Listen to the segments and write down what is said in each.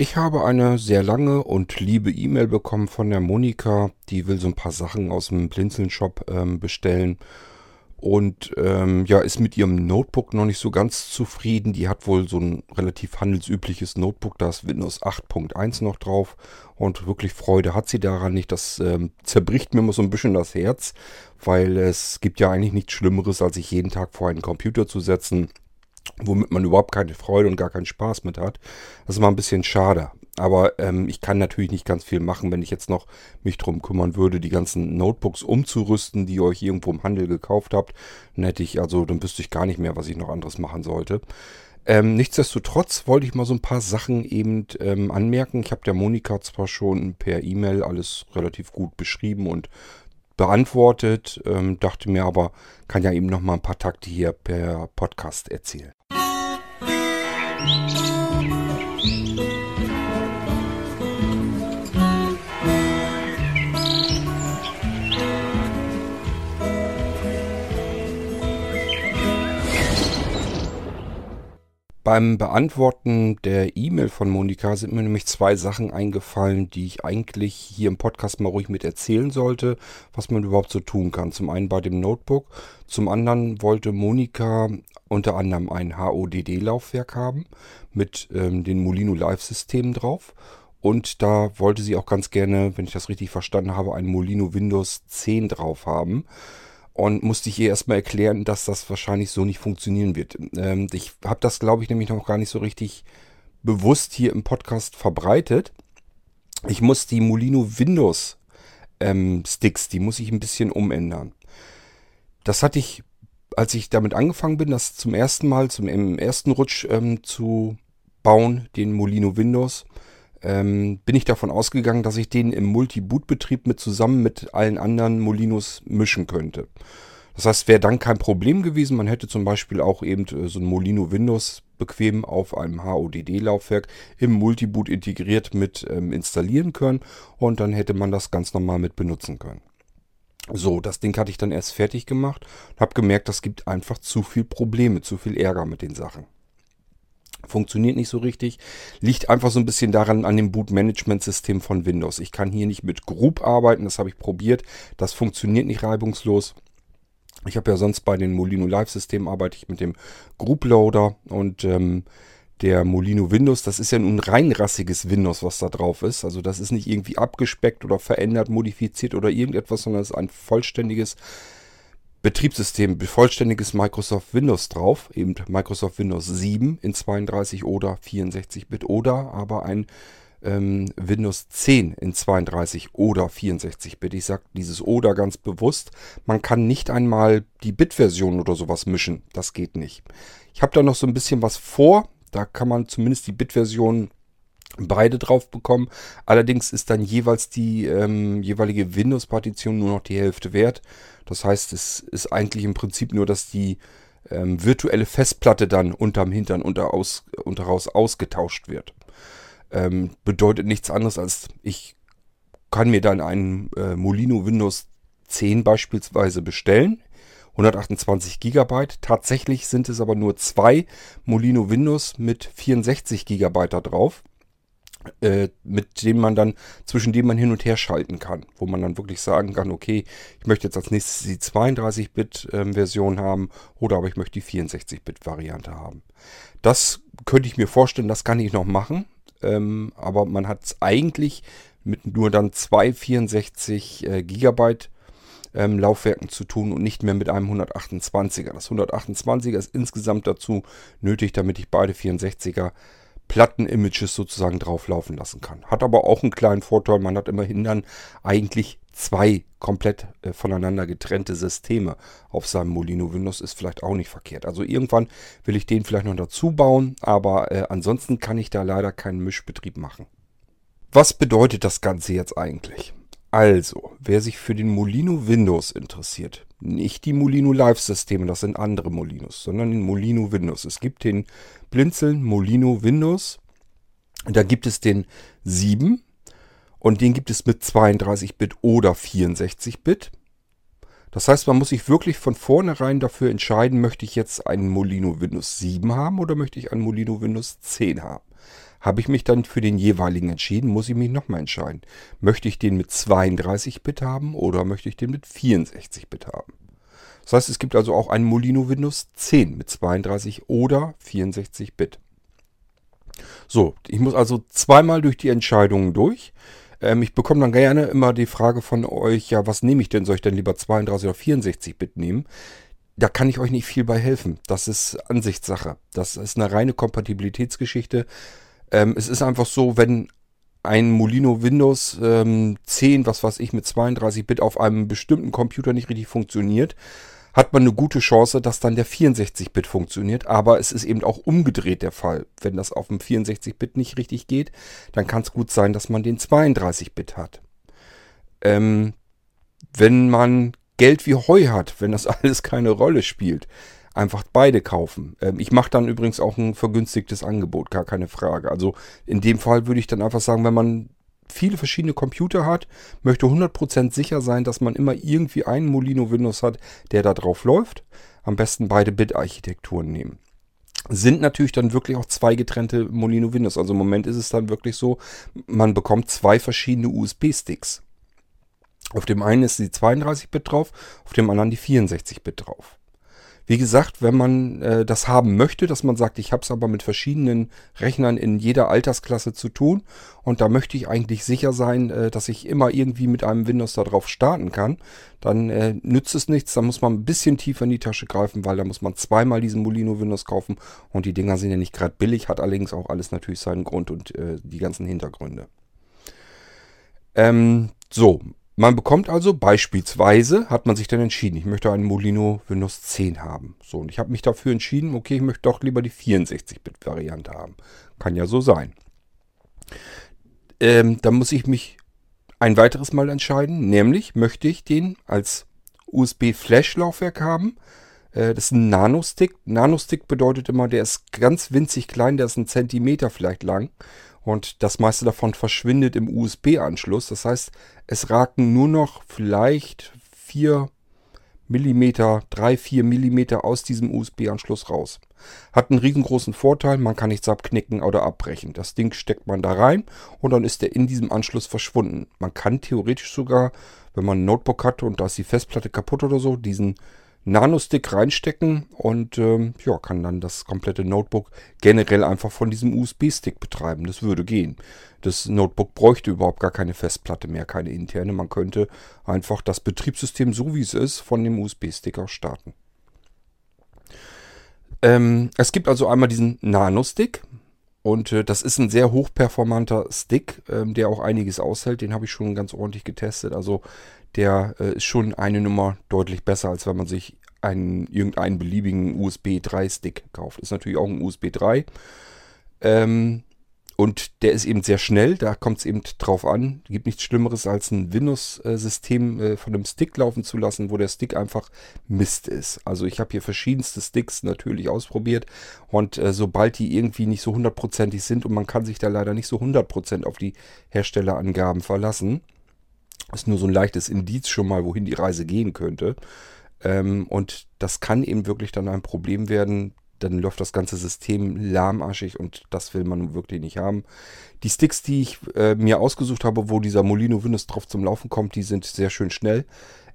Ich habe eine sehr lange und liebe E-Mail bekommen von der Monika. Die will so ein paar Sachen aus dem Blinzeln-Shop ähm, bestellen. Und ähm, ja, ist mit ihrem Notebook noch nicht so ganz zufrieden. Die hat wohl so ein relativ handelsübliches Notebook. Da ist Windows 8.1 noch drauf. Und wirklich Freude hat sie daran nicht. Das ähm, zerbricht mir immer so ein bisschen das Herz. Weil es gibt ja eigentlich nichts Schlimmeres, als sich jeden Tag vor einen Computer zu setzen womit man überhaupt keine Freude und gar keinen Spaß mit hat. Das ist mal ein bisschen schade. Aber ähm, ich kann natürlich nicht ganz viel machen, wenn ich jetzt noch mich drum kümmern würde, die ganzen Notebooks umzurüsten, die ihr euch irgendwo im Handel gekauft habt. Dann hätte ich, also dann wüsste ich gar nicht mehr, was ich noch anderes machen sollte. Ähm, nichtsdestotrotz wollte ich mal so ein paar Sachen eben ähm, anmerken. Ich habe der Monika zwar schon per E-Mail alles relativ gut beschrieben und beantwortet, ähm, dachte mir aber, kann ja eben noch mal ein paar Takte hier per Podcast erzählen. Beim Beantworten der E-Mail von Monika sind mir nämlich zwei Sachen eingefallen, die ich eigentlich hier im Podcast mal ruhig mit erzählen sollte, was man überhaupt so tun kann. Zum einen bei dem Notebook, zum anderen wollte Monika unter anderem ein HODD-Laufwerk haben mit ähm, den Molino Live-Systemen drauf. Und da wollte sie auch ganz gerne, wenn ich das richtig verstanden habe, ein Molino Windows 10 drauf haben und musste ich ihr erstmal erklären, dass das wahrscheinlich so nicht funktionieren wird. Ähm, ich habe das, glaube ich, nämlich noch gar nicht so richtig bewusst hier im Podcast verbreitet. Ich muss die Molino Windows ähm, Sticks, die muss ich ein bisschen umändern. Das hatte ich, als ich damit angefangen bin, das zum ersten Mal, zum im ersten Rutsch ähm, zu bauen, den Molino Windows, ähm, bin ich davon ausgegangen, dass ich den im Multi-Boot-Betrieb mit zusammen mit allen anderen Molinos mischen könnte. Das heißt, wäre dann kein Problem gewesen. Man hätte zum Beispiel auch eben äh, so ein Molino Windows bequem auf einem HODD-Laufwerk im Multiboot integriert mit ähm, installieren können und dann hätte man das ganz normal mit benutzen können. So, das Ding hatte ich dann erst fertig gemacht und habe gemerkt, das gibt einfach zu viel Probleme, zu viel Ärger mit den Sachen. Funktioniert nicht so richtig. Liegt einfach so ein bisschen daran an dem Boot-Management-System von Windows. Ich kann hier nicht mit Group arbeiten, das habe ich probiert. Das funktioniert nicht reibungslos. Ich habe ja sonst bei den Molino Live-Systemen arbeite ich mit dem Group Loader und ähm, der Molino Windows, das ist ja nun ein reinrassiges Windows, was da drauf ist. Also das ist nicht irgendwie abgespeckt oder verändert, modifiziert oder irgendetwas, sondern es ist ein vollständiges Betriebssystem bevollständiges Microsoft Windows drauf, eben Microsoft Windows 7 in 32 oder 64-Bit oder aber ein ähm, Windows 10 in 32 oder 64-Bit. Ich sage dieses oder ganz bewusst. Man kann nicht einmal die Bit-Version oder sowas mischen. Das geht nicht. Ich habe da noch so ein bisschen was vor. Da kann man zumindest die Bit-Version beide drauf bekommen. Allerdings ist dann jeweils die ähm, jeweilige Windows-Partition nur noch die Hälfte wert. Das heißt, es ist eigentlich im Prinzip nur, dass die ähm, virtuelle Festplatte dann unterm Hintern unter aus, unteraus ausgetauscht wird. Ähm, bedeutet nichts anderes als ich kann mir dann einen äh, Molino Windows 10 beispielsweise bestellen. 128 GB. Tatsächlich sind es aber nur zwei Molino Windows mit 64 GB da drauf äh, mit dem man dann, zwischen dem man hin und her schalten kann, wo man dann wirklich sagen kann, okay, ich möchte jetzt als nächstes die 32-Bit-Version ähm, haben oder aber ich möchte die 64-Bit-Variante haben. Das könnte ich mir vorstellen, das kann ich noch machen, ähm, aber man hat es eigentlich mit nur dann zwei 64 äh, Gigabyte ähm, Laufwerken zu tun und nicht mehr mit einem 128er. Das 128er ist insgesamt dazu nötig, damit ich beide 64er Platten-Images sozusagen drauflaufen lassen kann. Hat aber auch einen kleinen Vorteil, man hat immerhin dann eigentlich zwei komplett äh, voneinander getrennte Systeme auf seinem Molino Windows ist vielleicht auch nicht verkehrt. Also irgendwann will ich den vielleicht noch dazu bauen, aber äh, ansonsten kann ich da leider keinen Mischbetrieb machen. Was bedeutet das Ganze jetzt eigentlich? Also, wer sich für den Molino Windows interessiert, nicht die Molino Live-Systeme, das sind andere Molinos, sondern den Molino Windows. Es gibt den Blinzeln Molino Windows. Da gibt es den 7 und den gibt es mit 32-Bit oder 64-Bit. Das heißt, man muss sich wirklich von vornherein dafür entscheiden, möchte ich jetzt einen Molino Windows 7 haben oder möchte ich einen Molino Windows 10 haben. Habe ich mich dann für den jeweiligen entschieden, muss ich mich nochmal entscheiden. Möchte ich den mit 32 Bit haben oder möchte ich den mit 64 Bit haben? Das heißt, es gibt also auch einen Molino Windows 10 mit 32 oder 64 Bit. So, ich muss also zweimal durch die Entscheidungen durch. Ähm, ich bekomme dann gerne immer die Frage von euch, ja, was nehme ich denn? Soll ich denn lieber 32 oder 64 Bit nehmen? Da kann ich euch nicht viel bei helfen. Das ist Ansichtssache. Das ist eine reine Kompatibilitätsgeschichte. Ähm, es ist einfach so, wenn ein Molino Windows ähm, 10, was weiß ich, mit 32 Bit auf einem bestimmten Computer nicht richtig funktioniert, hat man eine gute Chance, dass dann der 64-Bit funktioniert. Aber es ist eben auch umgedreht der Fall. Wenn das auf dem 64-Bit nicht richtig geht, dann kann es gut sein, dass man den 32-Bit hat. Ähm, wenn man Geld wie Heu hat, wenn das alles keine Rolle spielt, einfach beide kaufen. Ähm, ich mache dann übrigens auch ein vergünstigtes Angebot, gar keine Frage. Also in dem Fall würde ich dann einfach sagen, wenn man viele verschiedene Computer hat, möchte 100% sicher sein, dass man immer irgendwie einen Molino Windows hat, der da drauf läuft. Am besten beide Bit-Architekturen nehmen. Sind natürlich dann wirklich auch zwei getrennte Molino Windows. Also im Moment ist es dann wirklich so, man bekommt zwei verschiedene USB-Sticks. Auf dem einen ist die 32-Bit drauf, auf dem anderen die 64-Bit drauf. Wie gesagt, wenn man äh, das haben möchte, dass man sagt, ich habe es aber mit verschiedenen Rechnern in jeder Altersklasse zu tun und da möchte ich eigentlich sicher sein, äh, dass ich immer irgendwie mit einem Windows da drauf starten kann, dann äh, nützt es nichts. Da muss man ein bisschen tiefer in die Tasche greifen, weil da muss man zweimal diesen Molino Windows kaufen und die Dinger sind ja nicht gerade billig, hat allerdings auch alles natürlich seinen Grund und äh, die ganzen Hintergründe. Ähm, so, man bekommt also beispielsweise, hat man sich dann entschieden, ich möchte einen Molino Windows 10 haben. So, und ich habe mich dafür entschieden, okay, ich möchte doch lieber die 64-Bit-Variante haben. Kann ja so sein. Ähm, dann muss ich mich ein weiteres Mal entscheiden, nämlich möchte ich den als USB-Flash-Laufwerk haben. Äh, das ist ein Nano-Stick. Nano-Stick bedeutet immer, der ist ganz winzig klein, der ist ein Zentimeter vielleicht lang und das meiste davon verschwindet im USB-Anschluss. Das heißt, es raken nur noch vielleicht 4 mm, 3, 4 mm aus diesem USB-Anschluss raus. Hat einen riesengroßen Vorteil, man kann nichts abknicken oder abbrechen. Das Ding steckt man da rein und dann ist der in diesem Anschluss verschwunden. Man kann theoretisch sogar, wenn man ein Notebook hat und da ist die Festplatte kaputt oder so, diesen Nano-Stick reinstecken und ähm, ja, kann dann das komplette Notebook generell einfach von diesem USB-Stick betreiben. Das würde gehen. Das Notebook bräuchte überhaupt gar keine Festplatte mehr, keine interne. Man könnte einfach das Betriebssystem so wie es ist von dem USB-Stick aus starten. Ähm, es gibt also einmal diesen Nano-Stick. Und äh, das ist ein sehr hochperformanter Stick, ähm, der auch einiges aushält. Den habe ich schon ganz ordentlich getestet. Also der äh, ist schon eine Nummer deutlich besser, als wenn man sich einen irgendeinen beliebigen USB 3 Stick kauft. Ist natürlich auch ein USB 3. Ähm, und der ist eben sehr schnell, da kommt es eben drauf an. Es gibt nichts Schlimmeres, als ein Windows-System äh, von einem Stick laufen zu lassen, wo der Stick einfach Mist ist. Also ich habe hier verschiedenste Sticks natürlich ausprobiert und äh, sobald die irgendwie nicht so hundertprozentig sind und man kann sich da leider nicht so hundertprozentig auf die Herstellerangaben verlassen, ist nur so ein leichtes Indiz schon mal, wohin die Reise gehen könnte. Ähm, und das kann eben wirklich dann ein Problem werden, dann läuft das ganze System lahmarschig und das will man wirklich nicht haben. Die Sticks, die ich äh, mir ausgesucht habe, wo dieser Molino Windows drauf zum Laufen kommt, die sind sehr schön schnell.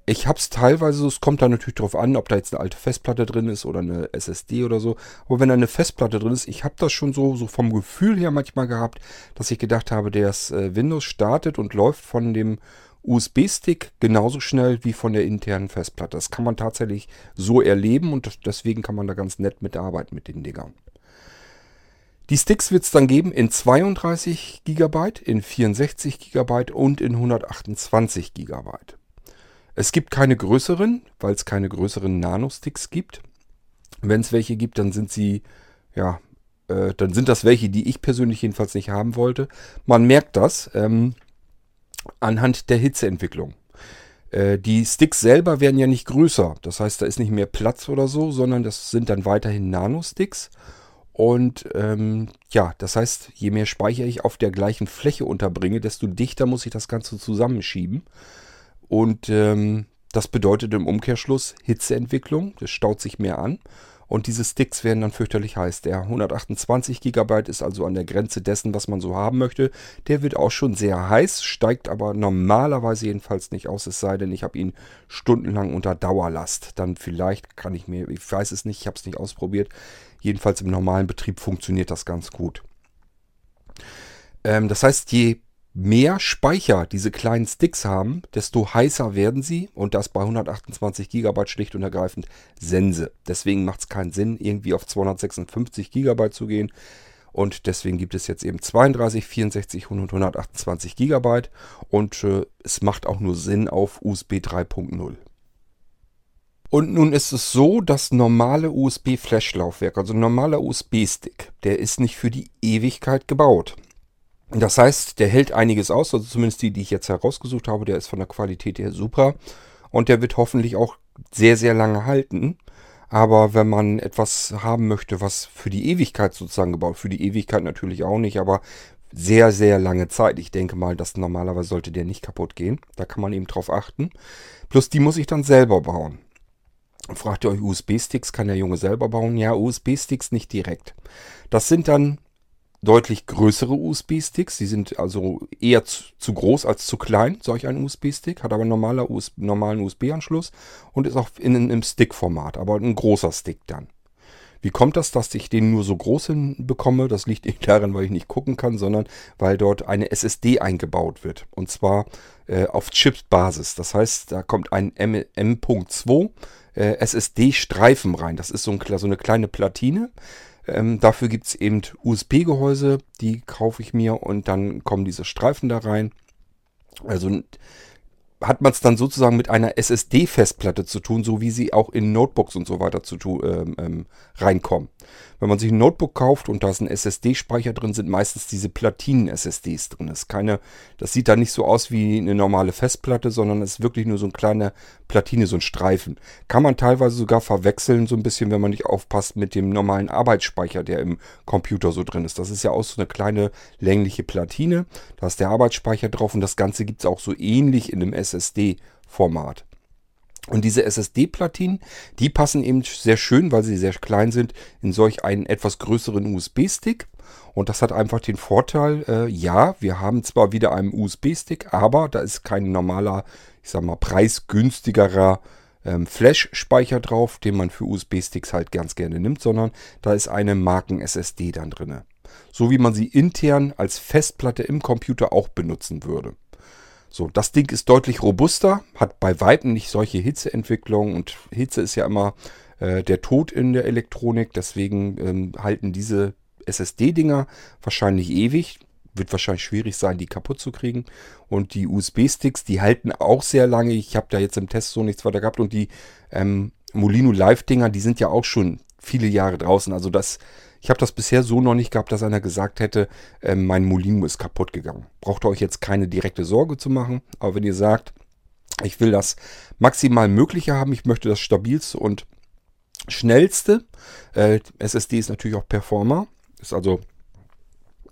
Ich habe es teilweise, es kommt da natürlich drauf an, ob da jetzt eine alte Festplatte drin ist oder eine SSD oder so. Aber wenn da eine Festplatte drin ist, ich habe das schon so, so vom Gefühl her manchmal gehabt, dass ich gedacht habe, das äh, Windows startet und läuft von dem USB-Stick genauso schnell wie von der internen Festplatte. Das kann man tatsächlich so erleben und deswegen kann man da ganz nett mitarbeiten mit den Dingern. Die Sticks wird es dann geben in 32 GB, in 64 GB und in 128 GB. Es gibt keine größeren, weil es keine größeren Nano-Sticks gibt. Wenn es welche gibt, dann sind sie, ja, äh, dann sind das welche, die ich persönlich jedenfalls nicht haben wollte. Man merkt das. Ähm, anhand der Hitzeentwicklung. Äh, die Sticks selber werden ja nicht größer. Das heißt, da ist nicht mehr Platz oder so, sondern das sind dann weiterhin Nano-Sticks. Und ähm, ja, das heißt, je mehr Speicher ich auf der gleichen Fläche unterbringe, desto dichter muss ich das Ganze zusammenschieben. Und ähm, das bedeutet im Umkehrschluss Hitzeentwicklung. Das staut sich mehr an. Und diese Sticks werden dann fürchterlich heiß. Der 128 GB ist also an der Grenze dessen, was man so haben möchte. Der wird auch schon sehr heiß, steigt aber normalerweise jedenfalls nicht aus, es sei denn, ich habe ihn stundenlang unter Dauerlast. Dann vielleicht kann ich mir, ich weiß es nicht, ich habe es nicht ausprobiert. Jedenfalls im normalen Betrieb funktioniert das ganz gut. Ähm, das heißt, je mehr Speicher diese kleinen Sticks haben, desto heißer werden sie und das bei 128 GB schlicht und ergreifend Sense. Deswegen macht es keinen Sinn, irgendwie auf 256 GB zu gehen. Und deswegen gibt es jetzt eben 32, 64 und 128 GB und äh, es macht auch nur Sinn auf USB 3.0. Und nun ist es so, dass normale USB-Flash-Laufwerk, also ein normaler USB-Stick, der ist nicht für die Ewigkeit gebaut. Das heißt, der hält einiges aus, also zumindest die, die ich jetzt herausgesucht habe, der ist von der Qualität her super und der wird hoffentlich auch sehr, sehr lange halten. Aber wenn man etwas haben möchte, was für die Ewigkeit sozusagen gebaut, für die Ewigkeit natürlich auch nicht, aber sehr, sehr lange Zeit. Ich denke mal, dass normalerweise sollte der nicht kaputt gehen. Da kann man eben drauf achten. Plus die muss ich dann selber bauen. Fragt ihr euch, USB-Sticks kann der Junge selber bauen? Ja, USB-Sticks nicht direkt. Das sind dann deutlich größere USB-Sticks. Die sind also eher zu, zu, groß als zu klein, solch ein USB-Stick. Hat aber einen US normalen USB-Anschluss und ist auch in einem Stick-Format, aber ein großer Stick dann. Wie kommt das, dass ich den nur so groß bekomme? Das liegt nicht daran, weil ich nicht gucken kann, sondern weil dort eine SSD eingebaut wird. Und zwar äh, auf Chip-Basis. Das heißt, da kommt ein M.2 äh, SSD-Streifen rein. Das ist so, ein, so eine kleine Platine. Ähm, dafür gibt es eben USB-Gehäuse, die kaufe ich mir und dann kommen diese Streifen da rein. Also hat man es dann sozusagen mit einer SSD-Festplatte zu tun, so wie sie auch in Notebooks und so weiter zu ähm, ähm, reinkommen. Wenn man sich ein Notebook kauft und da ist ein SSD-Speicher drin, sind meistens diese Platinen-SSDs drin. Das, ist keine, das sieht da nicht so aus wie eine normale Festplatte, sondern es ist wirklich nur so eine kleine Platine, so ein Streifen. Kann man teilweise sogar verwechseln, so ein bisschen, wenn man nicht aufpasst, mit dem normalen Arbeitsspeicher, der im Computer so drin ist. Das ist ja auch so eine kleine längliche Platine. Da ist der Arbeitsspeicher drauf und das Ganze gibt es auch so ähnlich in einem SSD-Format. Und diese SSD-Platinen, die passen eben sehr schön, weil sie sehr klein sind, in solch einen etwas größeren USB-Stick. Und das hat einfach den Vorteil, äh, ja, wir haben zwar wieder einen USB-Stick, aber da ist kein normaler, ich sag mal, preisgünstigerer ähm, Flash-Speicher drauf, den man für USB-Sticks halt ganz gerne nimmt, sondern da ist eine Marken-SSD dann drin. So wie man sie intern als Festplatte im Computer auch benutzen würde. So, das Ding ist deutlich robuster, hat bei Weitem nicht solche Hitzeentwicklungen und Hitze ist ja immer äh, der Tod in der Elektronik, deswegen ähm, halten diese SSD-Dinger wahrscheinlich ewig. Wird wahrscheinlich schwierig sein, die kaputt zu kriegen. Und die USB-Sticks, die halten auch sehr lange. Ich habe da jetzt im Test so nichts weiter gehabt. Und die ähm, Molino Live-Dinger, die sind ja auch schon viele Jahre draußen. Also das ich habe das bisher so noch nicht gehabt, dass einer gesagt hätte, äh, mein Molino ist kaputt gegangen. Braucht ihr euch jetzt keine direkte Sorge zu machen. Aber wenn ihr sagt, ich will das maximal Mögliche haben, ich möchte das stabilste und schnellste. Äh, SSD ist natürlich auch Performer. Ist also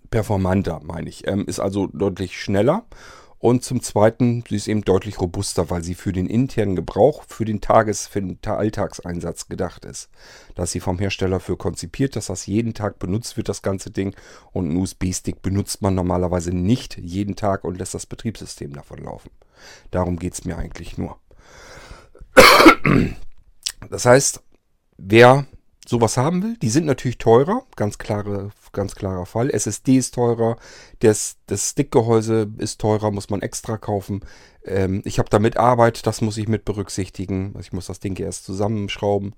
performanter, meine ich. Ähm, ist also deutlich schneller und zum Zweiten, sie ist eben deutlich robuster, weil sie für den internen Gebrauch, für den Tages-, für den Alltagseinsatz gedacht ist. Da ist sie vom Hersteller für konzipiert, dass das jeden Tag benutzt wird, das ganze Ding. Und einen USB-Stick benutzt man normalerweise nicht jeden Tag und lässt das Betriebssystem davon laufen. Darum geht es mir eigentlich nur. Das heißt, wer sowas haben will, die sind natürlich teurer, ganz, klare, ganz klarer Fall. SSD ist teurer, das, das Stickgehäuse ist teurer, muss man extra kaufen. Ähm, ich habe damit Arbeit, das muss ich mit berücksichtigen. Also ich muss das Ding erst zusammenschrauben.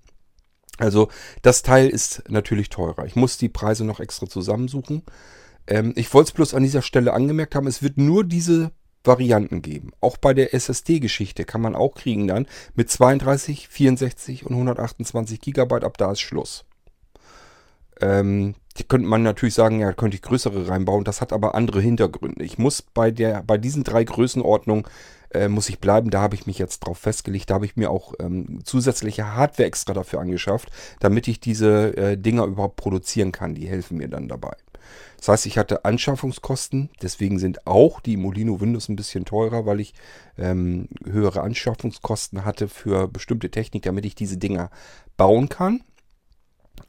Also das Teil ist natürlich teurer. Ich muss die Preise noch extra zusammensuchen. Ähm, ich wollte es bloß an dieser Stelle angemerkt haben, es wird nur diese Varianten geben. Auch bei der SSD-Geschichte kann man auch kriegen dann mit 32, 64 und 128 Gigabyte. Ab da ist Schluss. Ähm, könnte man natürlich sagen, ja, könnte ich größere reinbauen. Das hat aber andere Hintergründe. Ich muss bei der, bei diesen drei Größenordnungen äh, muss ich bleiben. Da habe ich mich jetzt drauf festgelegt. Da habe ich mir auch ähm, zusätzliche Hardware extra dafür angeschafft, damit ich diese äh, Dinger überhaupt produzieren kann. Die helfen mir dann dabei. Das heißt, ich hatte Anschaffungskosten, deswegen sind auch die Molino Windows ein bisschen teurer, weil ich ähm, höhere Anschaffungskosten hatte für bestimmte Technik, damit ich diese Dinger bauen kann.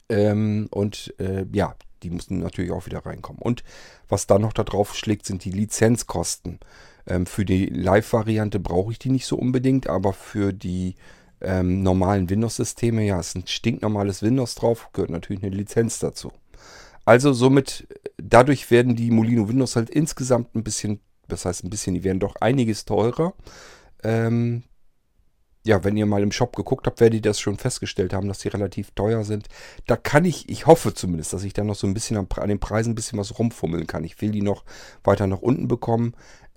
Ähm, und äh, ja, die müssen natürlich auch wieder reinkommen. Und was dann noch da drauf schlägt, sind die Lizenzkosten. Ähm, für die Live-Variante brauche ich die nicht so unbedingt, aber für die ähm, normalen Windows-Systeme, ja, ist ein stinknormales Windows drauf, gehört natürlich eine Lizenz dazu. Also somit, dadurch werden die Molino Windows halt insgesamt ein bisschen, das heißt ein bisschen, die werden doch einiges teurer. Ähm, ja, wenn ihr mal im Shop geguckt habt, werdet ihr das schon festgestellt haben, dass die relativ teuer sind. Da kann ich, ich hoffe zumindest, dass ich da noch so ein bisschen an, an den Preisen ein bisschen was rumfummeln kann. Ich will die noch weiter nach unten bekommen.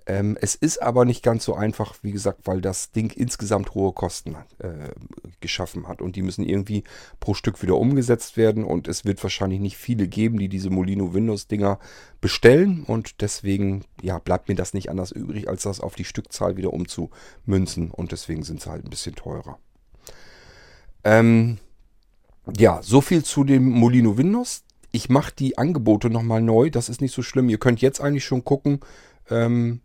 Ähm, es ist aber nicht ganz so einfach, wie gesagt, weil das Ding insgesamt hohe Kosten äh, geschaffen hat. Und die müssen irgendwie pro Stück wieder umgesetzt werden. Und es wird wahrscheinlich nicht viele geben, die diese Molino Windows-Dinger bestellen. Und deswegen ja, bleibt mir das nicht anders übrig, als das auf die Stückzahl wieder umzumünzen. Und deswegen sind sie halt ein bisschen teurer. Ähm, ja, so viel zu dem Molino Windows. Ich mache die Angebote nochmal neu. Das ist nicht so schlimm. Ihr könnt jetzt eigentlich schon gucken, ähm,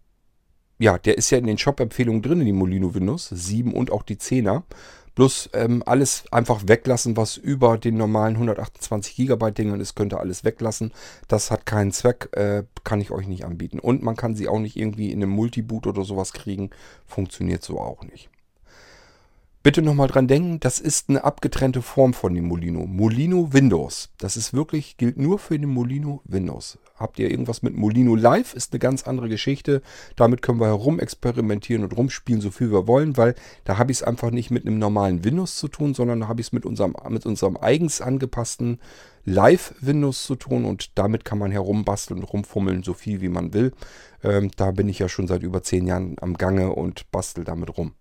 ja, der ist ja in den Shop-Empfehlungen drin, in die Molino Windows 7 und auch die 10er. Bloß ähm, alles einfach weglassen, was über den normalen 128 GB Dingern ist, könnt ihr alles weglassen. Das hat keinen Zweck, äh, kann ich euch nicht anbieten. Und man kann sie auch nicht irgendwie in einem Multiboot oder sowas kriegen. Funktioniert so auch nicht. Bitte nochmal dran denken, das ist eine abgetrennte Form von dem Molino. Molino Windows. Das ist wirklich, gilt nur für den Molino Windows. Habt ihr irgendwas mit Molino Live, ist eine ganz andere Geschichte. Damit können wir herumexperimentieren und rumspielen, so viel wir wollen, weil da habe ich es einfach nicht mit einem normalen Windows zu tun, sondern da habe ich es mit unserem, mit unserem eigens angepassten Live-Windows zu tun und damit kann man herumbasteln und rumfummeln, so viel wie man will. Ähm, da bin ich ja schon seit über zehn Jahren am Gange und bastel damit rum.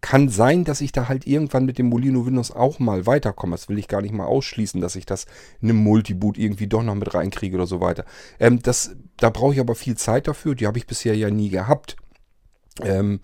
Kann sein, dass ich da halt irgendwann mit dem Molino Windows auch mal weiterkomme. Das will ich gar nicht mal ausschließen, dass ich das in einem Multiboot irgendwie doch noch mit reinkriege oder so weiter. Ähm, das, da brauche ich aber viel Zeit dafür. Die habe ich bisher ja nie gehabt. Ähm,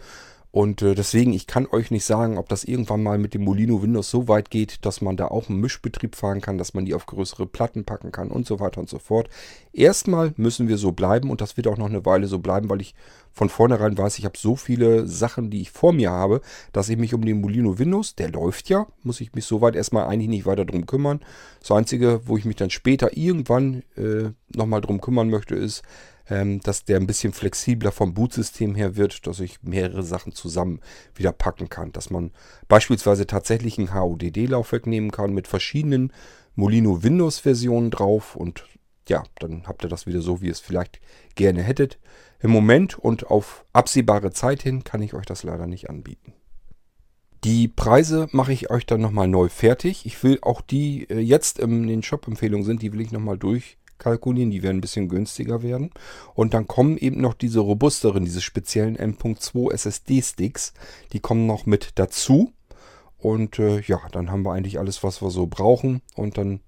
und äh, deswegen, ich kann euch nicht sagen, ob das irgendwann mal mit dem Molino Windows so weit geht, dass man da auch einen Mischbetrieb fahren kann, dass man die auf größere Platten packen kann und so weiter und so fort. Erstmal müssen wir so bleiben und das wird auch noch eine Weile so bleiben, weil ich von vornherein weiß, ich habe so viele Sachen, die ich vor mir habe, dass ich mich um den Molino Windows, der läuft ja, muss ich mich soweit erstmal eigentlich nicht weiter drum kümmern. Das Einzige, wo ich mich dann später irgendwann äh, nochmal drum kümmern möchte, ist, ähm, dass der ein bisschen flexibler vom Bootsystem her wird, dass ich mehrere Sachen zusammen wieder packen kann. Dass man beispielsweise tatsächlich ein HODD-Laufwerk nehmen kann mit verschiedenen Molino Windows-Versionen drauf und ja, dann habt ihr das wieder so, wie ihr es vielleicht gerne hättet. Im Moment und auf absehbare Zeit hin kann ich euch das leider nicht anbieten. Die Preise mache ich euch dann nochmal neu fertig. Ich will auch die äh, jetzt in den Shop-Empfehlungen sind, die will ich nochmal durch kalkulieren, die werden ein bisschen günstiger werden. Und dann kommen eben noch diese robusteren, diese speziellen M.2 SSD-Sticks, die kommen noch mit dazu. Und äh, ja, dann haben wir eigentlich alles, was wir so brauchen. Und dann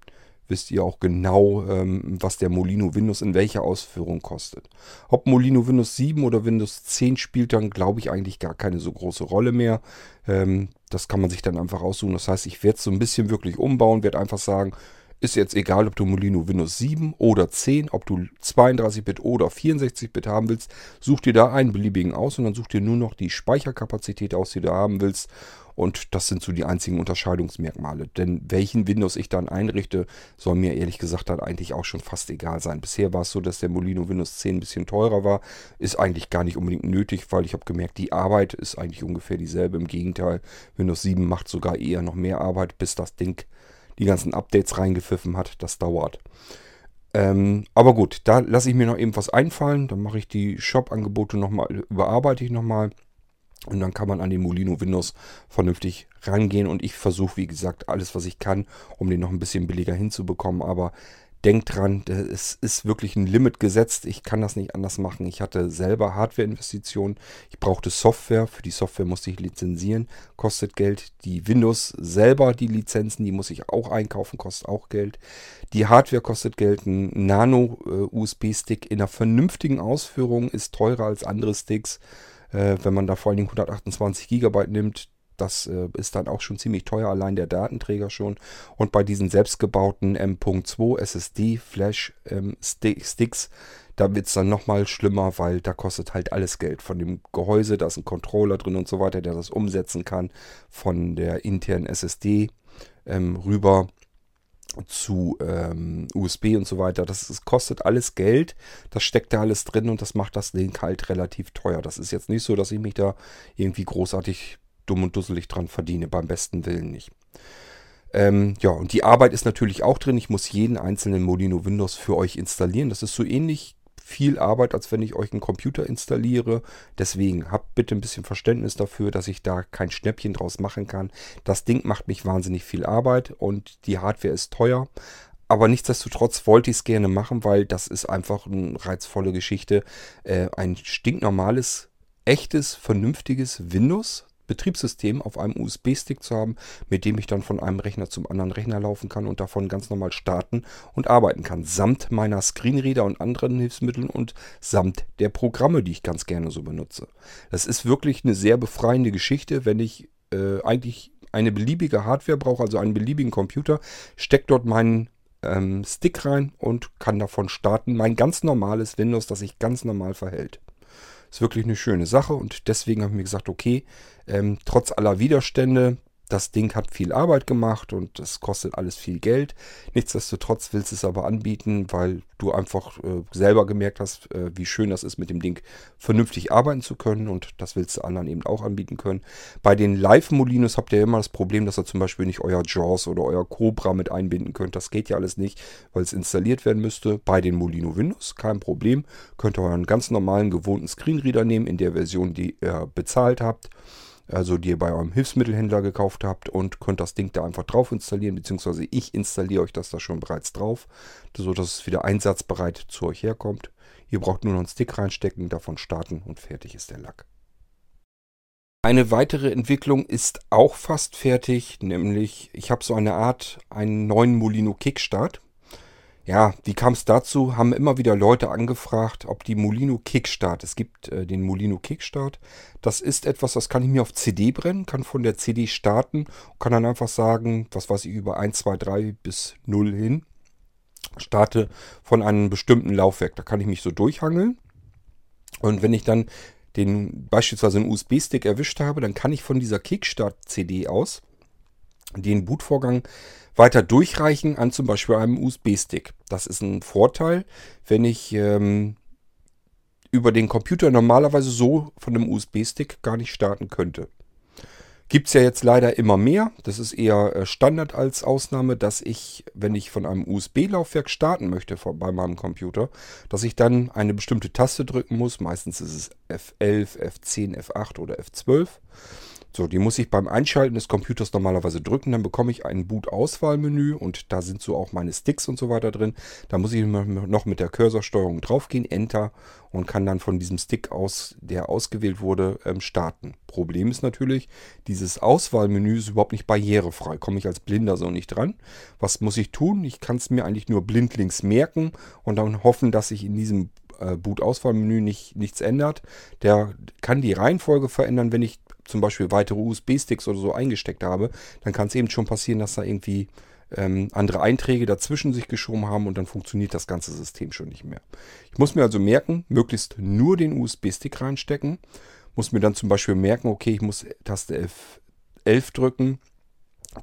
wisst ihr auch genau, ähm, was der Molino Windows in welcher Ausführung kostet. Ob Molino Windows 7 oder Windows 10 spielt dann, glaube ich, eigentlich gar keine so große Rolle mehr. Ähm, das kann man sich dann einfach aussuchen. Das heißt, ich werde es so ein bisschen wirklich umbauen, werde einfach sagen, ist jetzt egal, ob du Molino Windows 7 oder 10, ob du 32-Bit oder 64-Bit haben willst. Such dir da einen beliebigen aus und dann such dir nur noch die Speicherkapazität aus, die du haben willst. Und das sind so die einzigen Unterscheidungsmerkmale. Denn welchen Windows ich dann einrichte, soll mir ehrlich gesagt dann eigentlich auch schon fast egal sein. Bisher war es so, dass der Molino Windows 10 ein bisschen teurer war. Ist eigentlich gar nicht unbedingt nötig, weil ich habe gemerkt, die Arbeit ist eigentlich ungefähr dieselbe. Im Gegenteil, Windows 7 macht sogar eher noch mehr Arbeit, bis das Ding die ganzen Updates reingepfiffen hat. Das dauert. Ähm, aber gut, da lasse ich mir noch eben was einfallen. Dann mache ich die Shop-Angebote nochmal, überarbeite ich nochmal. Und dann kann man an den Molino Windows vernünftig rangehen. Und ich versuche, wie gesagt, alles, was ich kann, um den noch ein bisschen billiger hinzubekommen. Aber denkt dran, es ist wirklich ein Limit gesetzt. Ich kann das nicht anders machen. Ich hatte selber Hardware-Investitionen. Ich brauchte Software. Für die Software musste ich lizenzieren. Kostet Geld. Die Windows selber, die Lizenzen, die muss ich auch einkaufen. Kostet auch Geld. Die Hardware kostet Geld. Ein Nano-USB-Stick äh, in einer vernünftigen Ausführung ist teurer als andere Sticks. Äh, wenn man da vor allen Dingen 128 GB nimmt, das äh, ist dann auch schon ziemlich teuer, allein der Datenträger schon. Und bei diesen selbstgebauten M.2 SSD Flash ähm, Sticks, da wird es dann nochmal schlimmer, weil da kostet halt alles Geld. Von dem Gehäuse, da ist ein Controller drin und so weiter, der das umsetzen kann. Von der internen SSD ähm, rüber zu ähm, USB und so weiter. Das, das, kostet alles Geld. Das steckt da alles drin und das macht das Ding halt relativ teuer. Das ist jetzt nicht so, dass ich mich da irgendwie großartig dumm und dusselig dran verdiene. Beim besten Willen nicht. Ähm, ja, und die Arbeit ist natürlich auch drin. Ich muss jeden einzelnen Molino Windows für euch installieren. Das ist so ähnlich viel Arbeit, als wenn ich euch einen Computer installiere. Deswegen habt bitte ein bisschen Verständnis dafür, dass ich da kein Schnäppchen draus machen kann. Das Ding macht mich wahnsinnig viel Arbeit und die Hardware ist teuer. Aber nichtsdestotrotz wollte ich es gerne machen, weil das ist einfach eine reizvolle Geschichte. Äh, ein stinknormales, echtes, vernünftiges Windows Betriebssystem auf einem USB-Stick zu haben, mit dem ich dann von einem Rechner zum anderen Rechner laufen kann und davon ganz normal starten und arbeiten kann. Samt meiner Screenreader und anderen Hilfsmitteln und samt der Programme, die ich ganz gerne so benutze. Das ist wirklich eine sehr befreiende Geschichte, wenn ich äh, eigentlich eine beliebige Hardware brauche, also einen beliebigen Computer, stecke dort meinen ähm, Stick rein und kann davon starten. Mein ganz normales Windows, das sich ganz normal verhält. Ist wirklich eine schöne Sache und deswegen habe ich mir gesagt, okay, ähm, trotz aller Widerstände das Ding hat viel Arbeit gemacht und es kostet alles viel Geld. Nichtsdestotrotz willst du es aber anbieten, weil du einfach äh, selber gemerkt hast, äh, wie schön das ist, mit dem Ding vernünftig arbeiten zu können und das willst du anderen eben auch anbieten können. Bei den Live-Molinos habt ihr immer das Problem, dass ihr zum Beispiel nicht euer JAWS oder euer Cobra mit einbinden könnt. Das geht ja alles nicht, weil es installiert werden müsste. Bei den Molino Windows kein Problem. Könnt ihr euren ganz normalen gewohnten Screenreader nehmen in der Version, die ihr bezahlt habt also die ihr bei eurem Hilfsmittelhändler gekauft habt und könnt das Ding da einfach drauf installieren, beziehungsweise ich installiere euch das da schon bereits drauf, sodass es wieder einsatzbereit zu euch herkommt. Ihr braucht nur noch einen Stick reinstecken, davon starten und fertig ist der Lack. Eine weitere Entwicklung ist auch fast fertig, nämlich ich habe so eine Art einen neuen Molino Kickstart. Ja, wie kam es dazu? Haben immer wieder Leute angefragt, ob die Molino Kickstart, es gibt äh, den Molino Kickstart, das ist etwas, das kann ich mir auf CD brennen, kann von der CD starten, kann dann einfach sagen, was weiß ich, über 1, 2, 3 bis 0 hin, starte von einem bestimmten Laufwerk. Da kann ich mich so durchhangeln. Und wenn ich dann den beispielsweise einen USB-Stick erwischt habe, dann kann ich von dieser Kickstart-CD aus den Bootvorgang weiter durchreichen an zum Beispiel einem USB-Stick. Das ist ein Vorteil, wenn ich ähm, über den Computer normalerweise so von einem USB-Stick gar nicht starten könnte. Gibt es ja jetzt leider immer mehr. Das ist eher äh, Standard als Ausnahme, dass ich, wenn ich von einem USB-Laufwerk starten möchte bei meinem Computer, dass ich dann eine bestimmte Taste drücken muss. Meistens ist es F11, F10, F8 oder F12. So, die muss ich beim Einschalten des Computers normalerweise drücken. Dann bekomme ich ein Boot-Auswahlmenü und da sind so auch meine Sticks und so weiter drin. Da muss ich noch mit der Cursorsteuerung draufgehen, Enter und kann dann von diesem Stick aus, der ausgewählt wurde, ähm, starten. Problem ist natürlich, dieses Auswahlmenü ist überhaupt nicht barrierefrei. Komme ich als Blinder so nicht dran. Was muss ich tun? Ich kann es mir eigentlich nur blindlings merken und dann hoffen, dass ich in diesem äh, Boot-Auswahlmenü nicht, nichts ändert. Der kann die Reihenfolge verändern, wenn ich zum Beispiel weitere USB-Sticks oder so eingesteckt habe, dann kann es eben schon passieren, dass da irgendwie ähm, andere Einträge dazwischen sich geschoben haben und dann funktioniert das ganze System schon nicht mehr. Ich muss mir also merken, möglichst nur den USB-Stick reinstecken. Muss mir dann zum Beispiel merken, okay, ich muss Taste F11 drücken,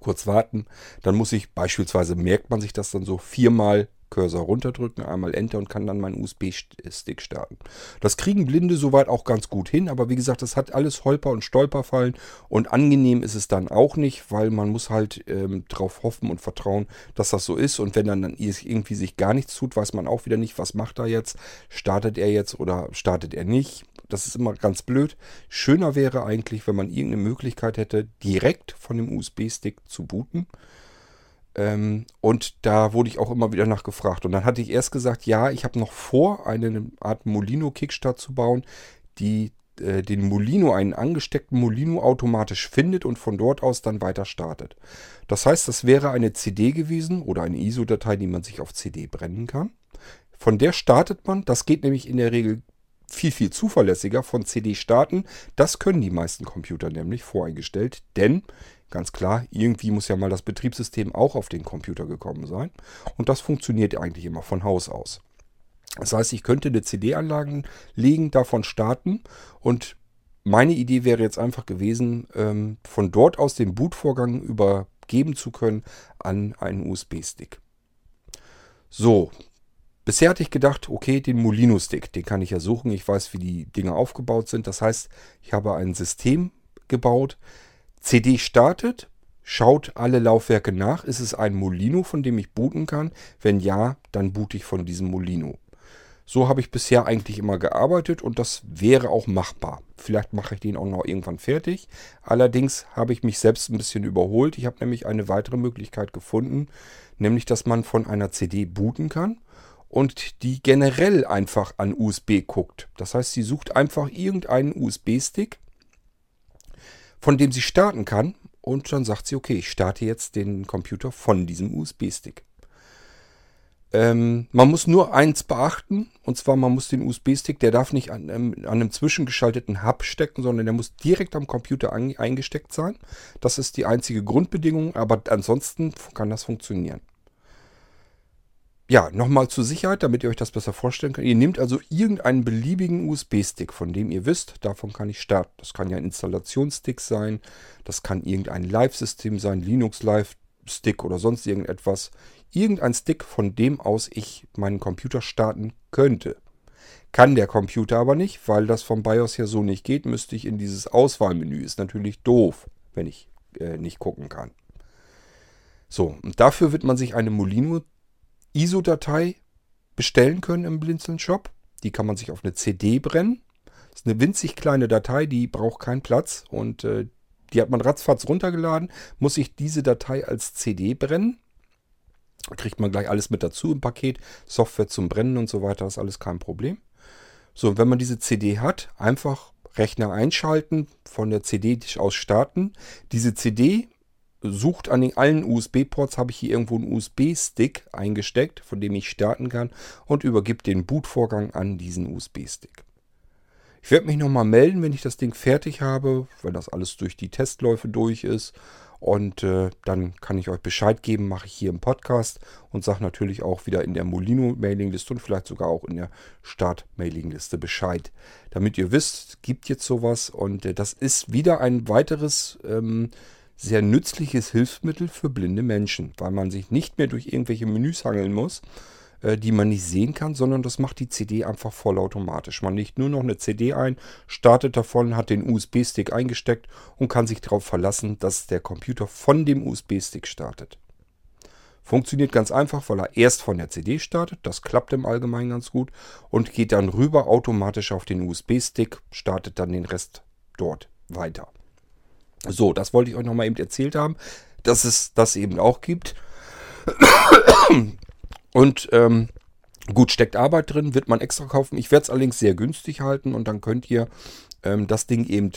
kurz warten. Dann muss ich beispielsweise, merkt man sich das dann so, viermal Cursor runterdrücken, einmal Enter und kann dann meinen USB-Stick starten. Das kriegen Blinde soweit auch ganz gut hin, aber wie gesagt, das hat alles Holper und Stolperfallen und angenehm ist es dann auch nicht, weil man muss halt ähm, darauf hoffen und vertrauen, dass das so ist und wenn dann, dann irgendwie sich gar nichts tut, weiß man auch wieder nicht, was macht er jetzt, startet er jetzt oder startet er nicht. Das ist immer ganz blöd. Schöner wäre eigentlich, wenn man irgendeine Möglichkeit hätte, direkt von dem USB-Stick zu booten. Ähm, und da wurde ich auch immer wieder nachgefragt. Und dann hatte ich erst gesagt, ja, ich habe noch vor, eine Art Molino-Kickstart zu bauen, die äh, den Molino, einen angesteckten Molino automatisch findet und von dort aus dann weiter startet. Das heißt, das wäre eine CD gewesen oder eine ISO-Datei, die man sich auf CD brennen kann. Von der startet man. Das geht nämlich in der Regel viel, viel zuverlässiger von CD starten. Das können die meisten Computer nämlich voreingestellt, denn Ganz klar, irgendwie muss ja mal das Betriebssystem auch auf den Computer gekommen sein. Und das funktioniert eigentlich immer von Haus aus. Das heißt, ich könnte eine CD-Anlage legen, davon starten und meine Idee wäre jetzt einfach gewesen, ähm, von dort aus den Bootvorgang übergeben zu können an einen USB-Stick. So, bisher hatte ich gedacht, okay, den Molino-Stick, den kann ich ja suchen. Ich weiß, wie die Dinge aufgebaut sind. Das heißt, ich habe ein System gebaut. CD startet, schaut alle Laufwerke nach. Ist es ein Molino, von dem ich booten kann? Wenn ja, dann boote ich von diesem Molino. So habe ich bisher eigentlich immer gearbeitet und das wäre auch machbar. Vielleicht mache ich den auch noch irgendwann fertig. Allerdings habe ich mich selbst ein bisschen überholt. Ich habe nämlich eine weitere Möglichkeit gefunden, nämlich dass man von einer CD booten kann und die generell einfach an USB guckt. Das heißt, sie sucht einfach irgendeinen USB-Stick, von dem sie starten kann und dann sagt sie, okay, ich starte jetzt den Computer von diesem USB-Stick. Ähm, man muss nur eins beachten, und zwar man muss den USB-Stick, der darf nicht an, ähm, an, einem zwischengeschalteten Hub stecken, sondern der muss direkt am Computer an, eingesteckt sein. Das ist die einzige Grundbedingung, aber ansonsten kann das funktionieren. Ja, nochmal zur Sicherheit, damit ihr euch das besser vorstellen könnt. Ihr nehmt also irgendeinen beliebigen USB-Stick, von dem ihr wisst, davon kann ich starten. Das kann ja ein Installationsstick sein, das kann irgendein Live-System sein, Linux Live-Stick oder sonst irgendetwas irgendein Stick, von dem aus ich meinen Computer starten könnte. Kann der Computer aber nicht, weil das vom BIOS her so nicht geht, müsste ich in dieses Auswahlmenü. Ist natürlich doof, wenn ich äh, nicht gucken kann. So, und dafür wird man sich eine Molino ISO-Datei bestellen können im Blinzeln Shop. Die kann man sich auf eine CD brennen. Das ist eine winzig kleine Datei, die braucht keinen Platz und äh, die hat man ratzfatz runtergeladen. Muss ich diese Datei als CD brennen kriegt man gleich alles mit dazu im Paket. Software zum Brennen und so weiter ist alles kein Problem. So, wenn man diese CD hat, einfach Rechner einschalten, von der CD aus starten. Diese CD sucht an den allen USB-Ports, habe ich hier irgendwo einen USB-Stick eingesteckt, von dem ich starten kann und übergibt den Bootvorgang an diesen USB-Stick. Ich werde mich nochmal melden, wenn ich das Ding fertig habe, wenn das alles durch die Testläufe durch ist und äh, dann kann ich euch Bescheid geben, mache ich hier im Podcast und sage natürlich auch wieder in der Molino-Mailingliste und vielleicht sogar auch in der Start-Mailingliste Bescheid. Damit ihr wisst, gibt jetzt sowas und äh, das ist wieder ein weiteres ähm, sehr nützliches Hilfsmittel für blinde Menschen, weil man sich nicht mehr durch irgendwelche Menüs hangeln muss, äh, die man nicht sehen kann, sondern das macht die CD einfach vollautomatisch. Man legt nur noch eine CD ein, startet davon, hat den USB-Stick eingesteckt und kann sich darauf verlassen, dass der Computer von dem USB-Stick startet. Funktioniert ganz einfach, weil er erst von der CD startet, das klappt im Allgemeinen ganz gut, und geht dann rüber automatisch auf den USB-Stick, startet dann den Rest dort weiter. So, das wollte ich euch nochmal eben erzählt haben, dass es das eben auch gibt. Und ähm, gut, steckt Arbeit drin, wird man extra kaufen. Ich werde es allerdings sehr günstig halten und dann könnt ihr ähm, das Ding eben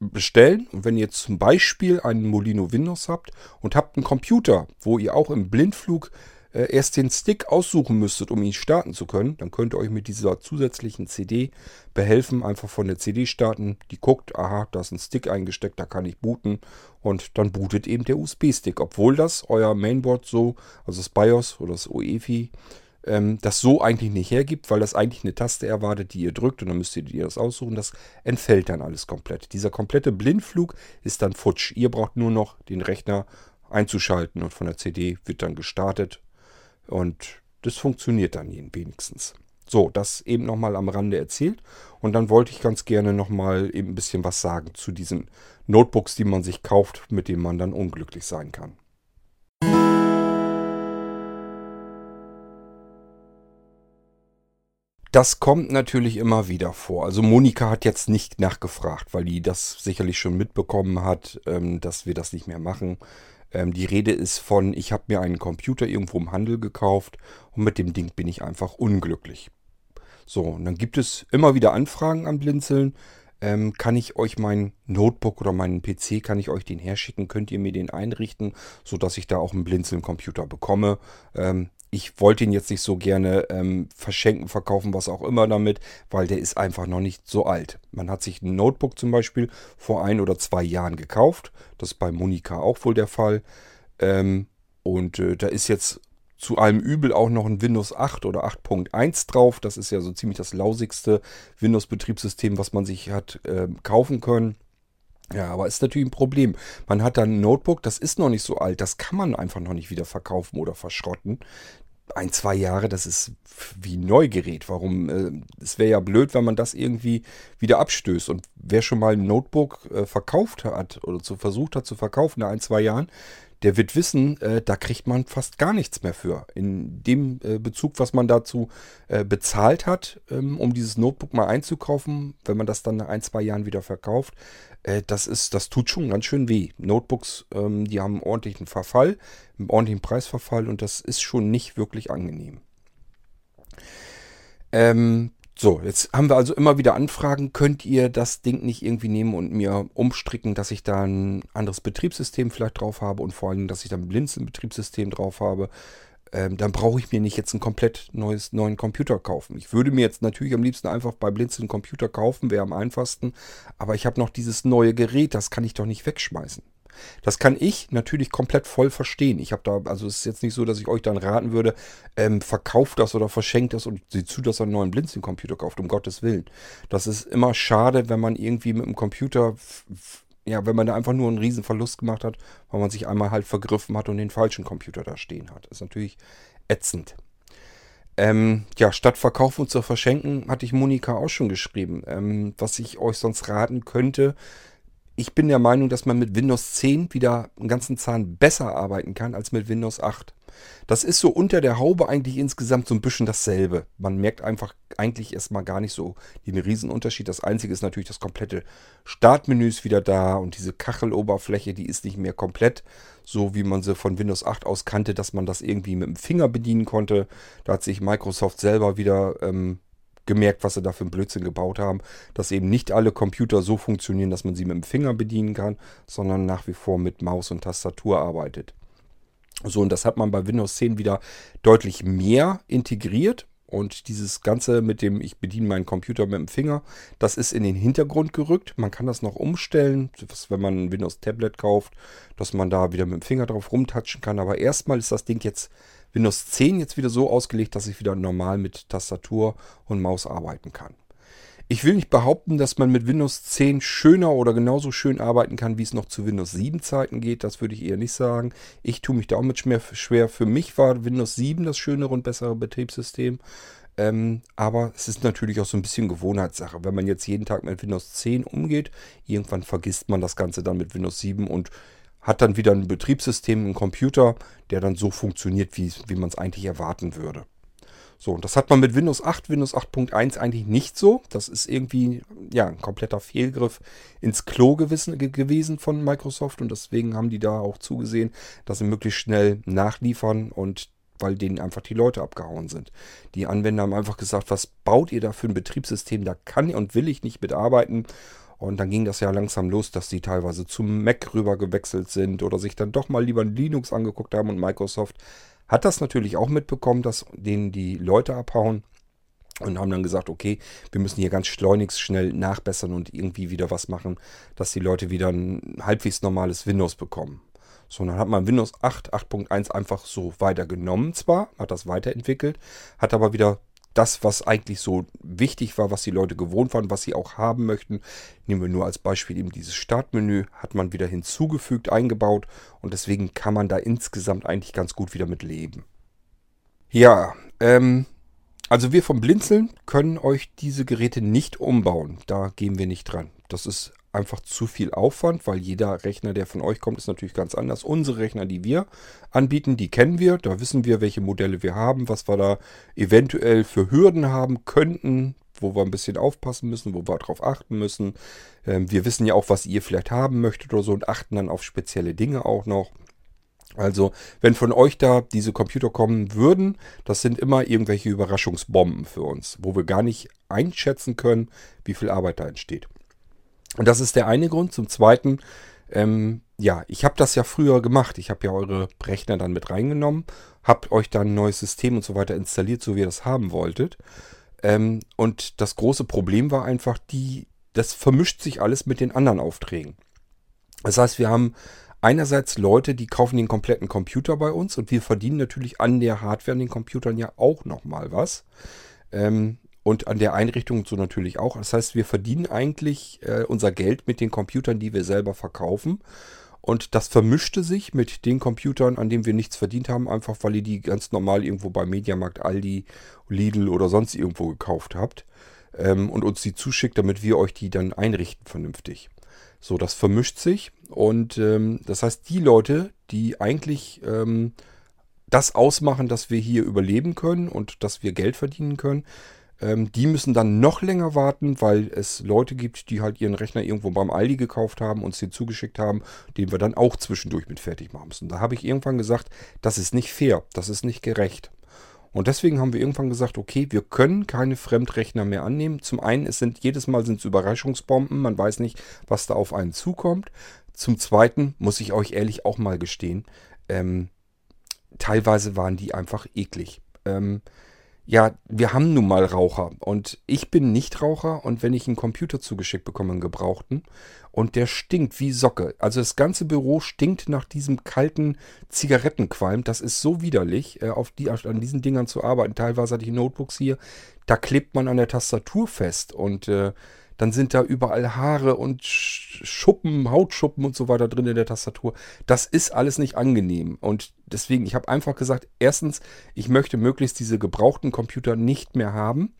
bestellen. Und wenn ihr zum Beispiel einen Molino Windows habt und habt einen Computer, wo ihr auch im Blindflug äh, erst den Stick aussuchen müsstet, um ihn starten zu können, dann könnt ihr euch mit dieser zusätzlichen CD behelfen. Einfach von der CD starten, die guckt, aha, da ist ein Stick eingesteckt, da kann ich booten und dann bootet eben der USB-Stick. Obwohl das euer Mainboard so, also das BIOS oder das UEFI, ähm, das so eigentlich nicht hergibt, weil das eigentlich eine Taste erwartet, die ihr drückt und dann müsst ihr das aussuchen. Das entfällt dann alles komplett. Dieser komplette Blindflug ist dann futsch. Ihr braucht nur noch den Rechner einzuschalten und von der CD wird dann gestartet und das funktioniert dann wenigstens. So, das eben nochmal am Rande erzählt. Und dann wollte ich ganz gerne nochmal eben ein bisschen was sagen zu diesen Notebooks, die man sich kauft, mit denen man dann unglücklich sein kann. Das kommt natürlich immer wieder vor. Also Monika hat jetzt nicht nachgefragt, weil die das sicherlich schon mitbekommen hat, ähm, dass wir das nicht mehr machen. Ähm, die Rede ist von, ich habe mir einen Computer irgendwo im Handel gekauft und mit dem Ding bin ich einfach unglücklich. So, und dann gibt es immer wieder Anfragen an Blinzeln. Ähm, kann ich euch mein Notebook oder meinen PC, kann ich euch den herschicken? Könnt ihr mir den einrichten, sodass ich da auch einen Blinzeln-Computer bekomme? Ähm, ich wollte ihn jetzt nicht so gerne ähm, verschenken, verkaufen, was auch immer damit, weil der ist einfach noch nicht so alt. Man hat sich ein Notebook zum Beispiel vor ein oder zwei Jahren gekauft. Das ist bei Monika auch wohl der Fall. Ähm, und äh, da ist jetzt zu allem Übel auch noch ein Windows 8 oder 8.1 drauf. Das ist ja so ziemlich das lausigste Windows-Betriebssystem, was man sich hat äh, kaufen können. Ja, aber ist natürlich ein Problem. Man hat dann ein Notebook, das ist noch nicht so alt, das kann man einfach noch nicht wieder verkaufen oder verschrotten. ein, zwei Jahre, das ist wie ein Neugerät. Warum? Äh, es wäre ja blöd, wenn man das irgendwie wieder abstößt. Und wer schon mal ein Notebook äh, verkauft hat oder zu versucht hat zu verkaufen in ein, zwei Jahren, der wird wissen, äh, da kriegt man fast gar nichts mehr für. In dem Bezug, was man dazu bezahlt hat, ähm, um dieses Notebook mal einzukaufen, wenn man das dann nach ein, zwei Jahren wieder verkauft, äh, das ist, das tut schon ganz schön weh. Notebooks, ähm, die haben einen ordentlichen Verfall, einen ordentlichen Preisverfall und das ist schon nicht wirklich angenehm. Ähm, so, jetzt haben wir also immer wieder Anfragen. Könnt ihr das Ding nicht irgendwie nehmen und mir umstricken, dass ich da ein anderes Betriebssystem vielleicht drauf habe und vor allem, dass ich da ein Blinzeln-Betriebssystem drauf habe? Ähm, dann brauche ich mir nicht jetzt einen komplett neues, neuen Computer kaufen. Ich würde mir jetzt natürlich am liebsten einfach bei Blinzeln einen Computer kaufen, wäre am einfachsten. Aber ich habe noch dieses neue Gerät, das kann ich doch nicht wegschmeißen. Das kann ich natürlich komplett voll verstehen. Ich habe da, also es ist jetzt nicht so, dass ich euch dann raten würde, ähm, verkauft das oder verschenkt das und seht zu, dass ihr einen neuen Blinzeln-Computer kauft, um Gottes Willen. Das ist immer schade, wenn man irgendwie mit dem Computer, ja, wenn man da einfach nur einen riesen Verlust gemacht hat, weil man sich einmal halt vergriffen hat und den falschen Computer da stehen hat. Ist natürlich ätzend. Ähm, ja, statt verkaufen und zu verschenken, hatte ich Monika auch schon geschrieben. Ähm, was ich euch sonst raten könnte, ich bin der Meinung, dass man mit Windows 10 wieder einen ganzen Zahn besser arbeiten kann als mit Windows 8. Das ist so unter der Haube eigentlich insgesamt so ein bisschen dasselbe. Man merkt einfach eigentlich erstmal gar nicht so den Riesenunterschied. Das Einzige ist natürlich, das komplette Startmenü ist wieder da und diese Kacheloberfläche, die ist nicht mehr komplett so, wie man sie von Windows 8 aus kannte, dass man das irgendwie mit dem Finger bedienen konnte. Da hat sich Microsoft selber wieder ähm, gemerkt, was sie da für einen Blödsinn gebaut haben, dass eben nicht alle Computer so funktionieren, dass man sie mit dem Finger bedienen kann, sondern nach wie vor mit Maus und Tastatur arbeitet. So, und das hat man bei Windows 10 wieder deutlich mehr integriert. Und dieses Ganze mit dem, ich bediene meinen Computer mit dem Finger, das ist in den Hintergrund gerückt. Man kann das noch umstellen, wenn man ein Windows Tablet kauft, dass man da wieder mit dem Finger drauf rumtatschen kann. Aber erstmal ist das Ding jetzt Windows 10 jetzt wieder so ausgelegt, dass ich wieder normal mit Tastatur und Maus arbeiten kann. Ich will nicht behaupten, dass man mit Windows 10 schöner oder genauso schön arbeiten kann, wie es noch zu Windows 7 Zeiten geht. Das würde ich eher nicht sagen. Ich tue mich da auch mit schwer. Für mich war Windows 7 das schönere und bessere Betriebssystem. Ähm, aber es ist natürlich auch so ein bisschen Gewohnheitssache. Wenn man jetzt jeden Tag mit Windows 10 umgeht, irgendwann vergisst man das Ganze dann mit Windows 7 und hat dann wieder ein Betriebssystem, einen Computer, der dann so funktioniert, wie, wie man es eigentlich erwarten würde. So, und das hat man mit Windows 8, Windows 8.1 eigentlich nicht so. Das ist irgendwie ja, ein kompletter Fehlgriff ins Klo gewissen, gewesen von Microsoft und deswegen haben die da auch zugesehen, dass sie möglichst schnell nachliefern und weil denen einfach die Leute abgehauen sind. Die Anwender haben einfach gesagt, was baut ihr da für ein Betriebssystem? Da kann und will ich nicht mitarbeiten. Und dann ging das ja langsam los, dass sie teilweise zum Mac rüber gewechselt sind oder sich dann doch mal lieber Linux angeguckt haben. Und Microsoft hat das natürlich auch mitbekommen, dass denen die Leute abhauen. Und haben dann gesagt, okay, wir müssen hier ganz schleunigst schnell nachbessern und irgendwie wieder was machen, dass die Leute wieder ein halbwegs normales Windows bekommen. So, dann hat man Windows 8, 8.1 einfach so weitergenommen zwar, hat das weiterentwickelt, hat aber wieder das, was eigentlich so wichtig war, was die Leute gewohnt waren, was sie auch haben möchten. Nehmen wir nur als Beispiel eben dieses Startmenü, hat man wieder hinzugefügt, eingebaut und deswegen kann man da insgesamt eigentlich ganz gut wieder mit leben. Ja, ähm, also wir vom Blinzeln können euch diese Geräte nicht umbauen. Da gehen wir nicht dran. Das ist einfach zu viel Aufwand, weil jeder Rechner, der von euch kommt, ist natürlich ganz anders. Unsere Rechner, die wir anbieten, die kennen wir. Da wissen wir, welche Modelle wir haben, was wir da eventuell für Hürden haben könnten, wo wir ein bisschen aufpassen müssen, wo wir darauf achten müssen. Ähm, wir wissen ja auch, was ihr vielleicht haben möchtet oder so und achten dann auf spezielle Dinge auch noch. Also, wenn von euch da diese Computer kommen würden, das sind immer irgendwelche Überraschungsbomben für uns, wo wir gar nicht einschätzen können, wie viel Arbeit da entsteht. Und das ist der eine Grund. Zum zweiten, ähm, ja, ich habe das ja früher gemacht. Ich habe ja eure Rechner dann mit reingenommen, habe euch dann ein neues System und so weiter installiert, so wie ihr das haben wolltet. Ähm, und das große Problem war einfach, die, das vermischt sich alles mit den anderen Aufträgen. Das heißt, wir haben einerseits Leute, die kaufen den kompletten Computer bei uns und wir verdienen natürlich an der Hardware, an den Computern ja auch nochmal was. Ähm, und an der Einrichtung so natürlich auch. Das heißt, wir verdienen eigentlich äh, unser Geld mit den Computern, die wir selber verkaufen. Und das vermischte sich mit den Computern, an denen wir nichts verdient haben, einfach weil ihr die ganz normal irgendwo bei Mediamarkt, Aldi, Lidl oder sonst irgendwo gekauft habt ähm, und uns die zuschickt, damit wir euch die dann einrichten vernünftig. So, das vermischt sich und ähm, das heißt, die Leute, die eigentlich ähm, das ausmachen, dass wir hier überleben können und dass wir Geld verdienen können, ähm, die müssen dann noch länger warten, weil es Leute gibt, die halt ihren Rechner irgendwo beim Aldi gekauft haben, uns den zugeschickt haben, den wir dann auch zwischendurch mit fertig machen müssen. Da habe ich irgendwann gesagt, das ist nicht fair, das ist nicht gerecht. Und deswegen haben wir irgendwann gesagt, okay, wir können keine Fremdrechner mehr annehmen. Zum einen, es sind jedes Mal sind es Überraschungsbomben, man weiß nicht, was da auf einen zukommt. Zum zweiten muss ich euch ehrlich auch mal gestehen, ähm, teilweise waren die einfach eklig. Ähm, ja, wir haben nun mal Raucher und ich bin nicht Raucher und wenn ich einen Computer zugeschickt bekomme, einen gebrauchten, und der stinkt wie Socke. Also das ganze Büro stinkt nach diesem kalten Zigarettenqualm. Das ist so widerlich, äh, auf die, an diesen Dingern zu arbeiten. Teilweise hatte ich Notebooks hier, da klebt man an der Tastatur fest und äh, dann sind da überall Haare und Schuppen, Hautschuppen und so weiter drin in der Tastatur. Das ist alles nicht angenehm. Und deswegen, ich habe einfach gesagt, erstens, ich möchte möglichst diese gebrauchten Computer nicht mehr haben.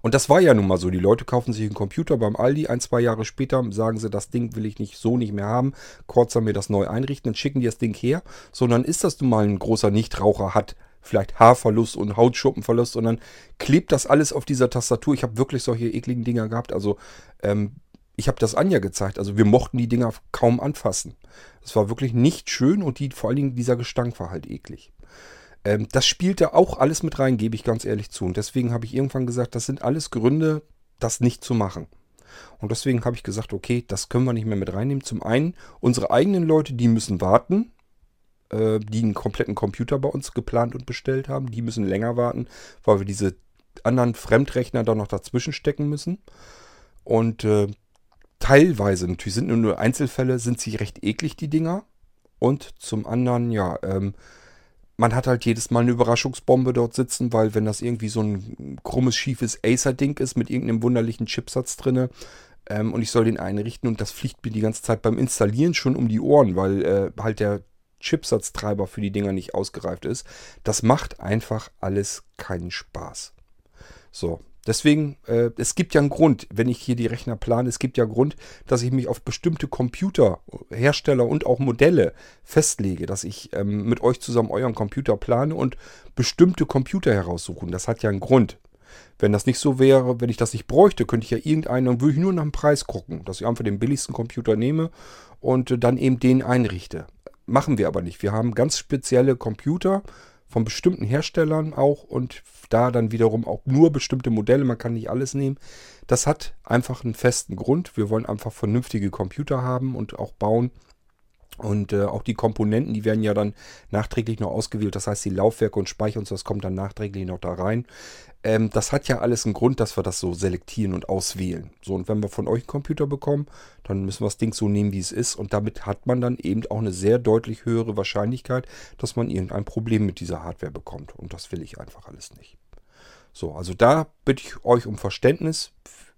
Und das war ja nun mal so. Die Leute kaufen sich einen Computer beim Aldi, ein, zwei Jahre später sagen sie, das Ding will ich nicht so nicht mehr haben, kurzer mir das neu einrichten, dann schicken die das Ding her. Sondern ist das nun mal ein großer Nichtraucher hat, vielleicht Haarverlust und Hautschuppenverlust, dann klebt das alles auf dieser Tastatur. Ich habe wirklich solche ekligen Dinger gehabt. Also ähm, ich habe das Anja gezeigt. Also wir mochten die Dinger kaum anfassen. Es war wirklich nicht schön und die, vor allen Dingen dieser Gestank war halt eklig. Ähm, das spielte auch alles mit rein, gebe ich ganz ehrlich zu. Und deswegen habe ich irgendwann gesagt, das sind alles Gründe, das nicht zu machen. Und deswegen habe ich gesagt, okay, das können wir nicht mehr mit reinnehmen. Zum einen, unsere eigenen Leute, die müssen warten, äh, die einen kompletten Computer bei uns geplant und bestellt haben. Die müssen länger warten, weil wir diese anderen Fremdrechner da noch dazwischen stecken müssen. Und äh, teilweise, natürlich sind nur Einzelfälle, sind sie recht eklig, die Dinger. Und zum anderen, ja, ähm, man hat halt jedes Mal eine Überraschungsbombe dort sitzen, weil wenn das irgendwie so ein krummes, schiefes Acer-Ding ist mit irgendeinem wunderlichen Chipsatz drinne ähm, und ich soll den einrichten und das fliegt mir die ganze Zeit beim Installieren schon um die Ohren, weil äh, halt der Chipsatztreiber für die Dinger nicht ausgereift ist. Das macht einfach alles keinen Spaß. So, deswegen, äh, es gibt ja einen Grund, wenn ich hier die Rechner plane, es gibt ja einen Grund, dass ich mich auf bestimmte Computerhersteller und auch Modelle festlege, dass ich ähm, mit euch zusammen euren Computer plane und bestimmte Computer heraussuchen. Das hat ja einen Grund. Wenn das nicht so wäre, wenn ich das nicht bräuchte, könnte ich ja irgendeinen, dann würde ich nur nach dem Preis gucken, dass ich einfach den billigsten Computer nehme und äh, dann eben den einrichte. Machen wir aber nicht. Wir haben ganz spezielle Computer von bestimmten Herstellern auch und da dann wiederum auch nur bestimmte Modelle. Man kann nicht alles nehmen. Das hat einfach einen festen Grund. Wir wollen einfach vernünftige Computer haben und auch bauen. Und äh, auch die Komponenten, die werden ja dann nachträglich noch ausgewählt. Das heißt, die Laufwerke und Speicher und so, das kommt dann nachträglich noch da rein. Ähm, das hat ja alles einen Grund, dass wir das so selektieren und auswählen. So, und wenn wir von euch einen Computer bekommen, dann müssen wir das Ding so nehmen, wie es ist. Und damit hat man dann eben auch eine sehr deutlich höhere Wahrscheinlichkeit, dass man irgendein Problem mit dieser Hardware bekommt. Und das will ich einfach alles nicht. So, also da bitte ich euch um Verständnis.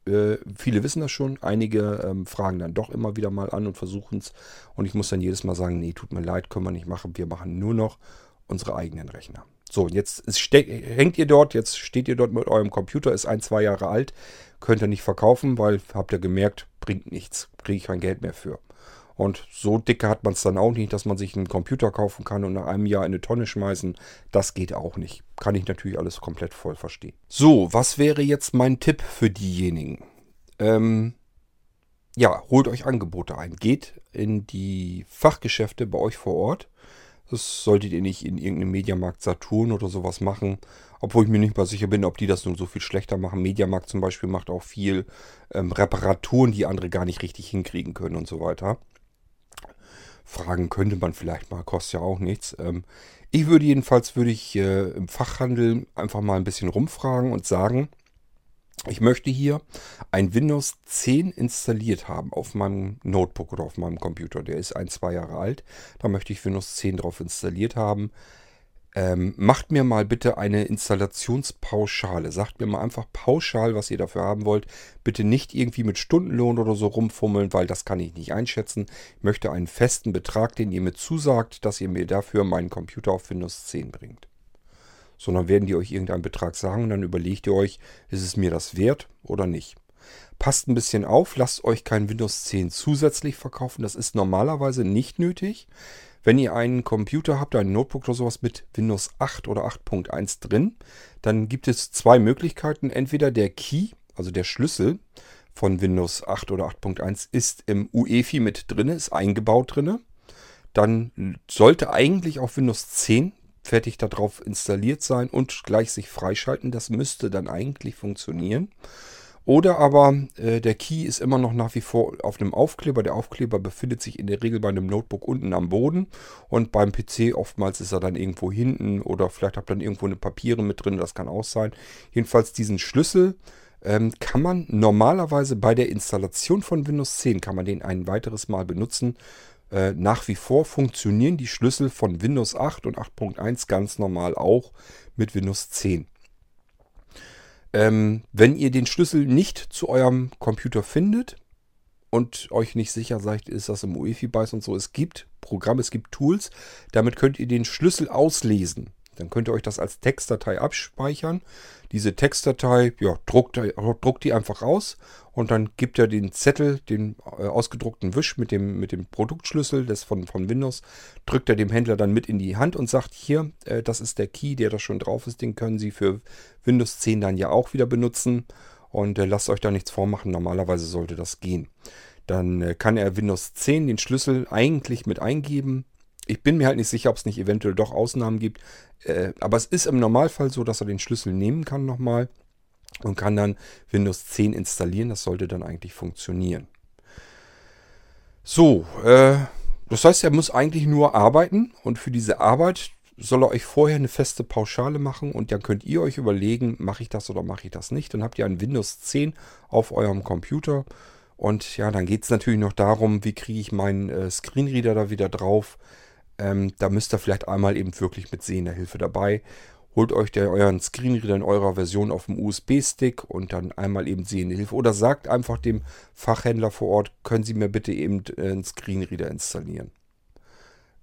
Äh, viele wissen das schon, einige ähm, fragen dann doch immer wieder mal an und versuchen es. Und ich muss dann jedes Mal sagen, nee, tut mir leid, können wir nicht machen. Wir machen nur noch unsere eigenen Rechner. So, jetzt hängt ihr dort, jetzt steht ihr dort mit eurem Computer, ist ein, zwei Jahre alt, könnt ihr nicht verkaufen, weil habt ihr gemerkt, bringt nichts, kriege ich kein Geld mehr für. Und so dicke hat man es dann auch nicht, dass man sich einen Computer kaufen kann und nach einem Jahr in eine Tonne schmeißen. Das geht auch nicht. Kann ich natürlich alles komplett voll verstehen. So, was wäre jetzt mein Tipp für diejenigen? Ähm, ja, holt euch Angebote ein. Geht in die Fachgeschäfte bei euch vor Ort das solltet ihr nicht in irgendeinem Mediamarkt Saturn oder sowas machen. Obwohl ich mir nicht mal sicher bin, ob die das nun so viel schlechter machen. Mediamarkt zum Beispiel macht auch viel ähm, Reparaturen, die andere gar nicht richtig hinkriegen können und so weiter. Fragen könnte man vielleicht mal, kostet ja auch nichts. Ähm, ich würde jedenfalls, würde ich äh, im Fachhandel einfach mal ein bisschen rumfragen und sagen, ich möchte hier ein Windows 10 installiert haben auf meinem Notebook oder auf meinem Computer. Der ist ein, zwei Jahre alt. Da möchte ich Windows 10 drauf installiert haben. Ähm, macht mir mal bitte eine Installationspauschale. Sagt mir mal einfach pauschal, was ihr dafür haben wollt. Bitte nicht irgendwie mit Stundenlohn oder so rumfummeln, weil das kann ich nicht einschätzen. Ich möchte einen festen Betrag, den ihr mir zusagt, dass ihr mir dafür meinen Computer auf Windows 10 bringt. Sondern werden die euch irgendeinen Betrag sagen und dann überlegt ihr euch, ist es mir das wert oder nicht. Passt ein bisschen auf, lasst euch kein Windows 10 zusätzlich verkaufen. Das ist normalerweise nicht nötig. Wenn ihr einen Computer habt, ein Notebook oder sowas mit Windows 8 oder 8.1 drin, dann gibt es zwei Möglichkeiten. Entweder der Key, also der Schlüssel von Windows 8 oder 8.1 ist im UEFI mit drin, ist eingebaut drin. Dann sollte eigentlich auch Windows 10 fertig darauf installiert sein und gleich sich freischalten. Das müsste dann eigentlich funktionieren. Oder aber äh, der Key ist immer noch nach wie vor auf dem Aufkleber. Der Aufkleber befindet sich in der Regel bei einem Notebook unten am Boden und beim PC oftmals ist er dann irgendwo hinten oder vielleicht habt ihr dann irgendwo eine Papiere mit drin, das kann auch sein. Jedenfalls diesen Schlüssel ähm, kann man normalerweise bei der Installation von Windows 10 kann man den ein weiteres Mal benutzen. Äh, nach wie vor funktionieren die Schlüssel von Windows 8 und 8.1 ganz normal auch mit Windows 10. Ähm, wenn ihr den Schlüssel nicht zu eurem Computer findet und euch nicht sicher seid, ist das im UEFI-Byte und so, es gibt Programme, es gibt Tools, damit könnt ihr den Schlüssel auslesen. Dann könnt ihr euch das als Textdatei abspeichern. Diese Textdatei, ja, druckt, druckt die einfach aus und dann gibt er den Zettel, den äh, ausgedruckten Wisch mit dem, mit dem Produktschlüssel des von, von Windows, drückt er dem Händler dann mit in die Hand und sagt, hier, äh, das ist der Key, der da schon drauf ist, den können Sie für Windows 10 dann ja auch wieder benutzen und äh, lasst euch da nichts vormachen, normalerweise sollte das gehen. Dann äh, kann er Windows 10 den Schlüssel eigentlich mit eingeben, ich bin mir halt nicht sicher, ob es nicht eventuell doch Ausnahmen gibt. Äh, aber es ist im Normalfall so, dass er den Schlüssel nehmen kann nochmal und kann dann Windows 10 installieren. Das sollte dann eigentlich funktionieren. So, äh, das heißt, er muss eigentlich nur arbeiten und für diese Arbeit soll er euch vorher eine feste Pauschale machen und dann könnt ihr euch überlegen, mache ich das oder mache ich das nicht. Dann habt ihr ein Windows 10 auf eurem Computer und ja, dann geht es natürlich noch darum, wie kriege ich meinen äh, Screenreader da wieder drauf. Ähm, da müsst ihr vielleicht einmal eben wirklich mit sehender Hilfe dabei. Holt euch der, euren Screenreader in eurer Version auf dem USB-Stick und dann einmal eben sehende Hilfe. Oder sagt einfach dem Fachhändler vor Ort, können Sie mir bitte eben äh, einen Screenreader installieren.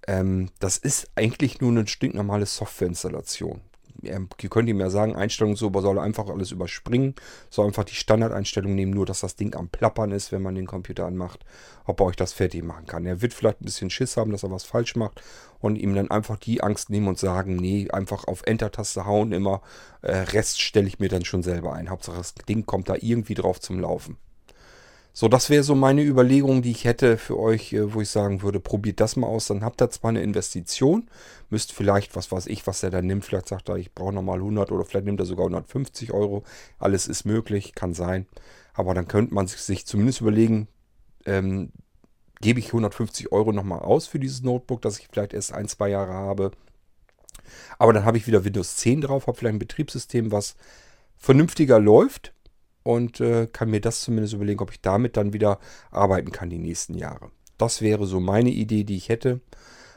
Ähm, das ist eigentlich nur eine stinknormale Softwareinstallation ihr könnt ihm ja sagen, Einstellung so, soll einfach alles überspringen, soll einfach die Standardeinstellung nehmen, nur dass das Ding am Plappern ist, wenn man den Computer anmacht, ob er euch das fertig machen kann. Er wird vielleicht ein bisschen Schiss haben, dass er was falsch macht und ihm dann einfach die Angst nehmen und sagen, nee, einfach auf Enter-Taste hauen immer, äh, Rest stelle ich mir dann schon selber ein. Hauptsache das Ding kommt da irgendwie drauf zum Laufen. So, das wäre so meine Überlegung, die ich hätte für euch, äh, wo ich sagen würde, probiert das mal aus. Dann habt ihr zwar eine Investition, müsst vielleicht, was weiß ich, was er da nimmt. Vielleicht sagt er, ich brauche nochmal 100 oder vielleicht nimmt er sogar 150 Euro. Alles ist möglich, kann sein. Aber dann könnte man sich zumindest überlegen, ähm, gebe ich 150 Euro nochmal aus für dieses Notebook, das ich vielleicht erst ein, zwei Jahre habe. Aber dann habe ich wieder Windows 10 drauf, habe vielleicht ein Betriebssystem, was vernünftiger läuft und äh, kann mir das zumindest überlegen, ob ich damit dann wieder arbeiten kann die nächsten Jahre. Das wäre so meine Idee, die ich hätte.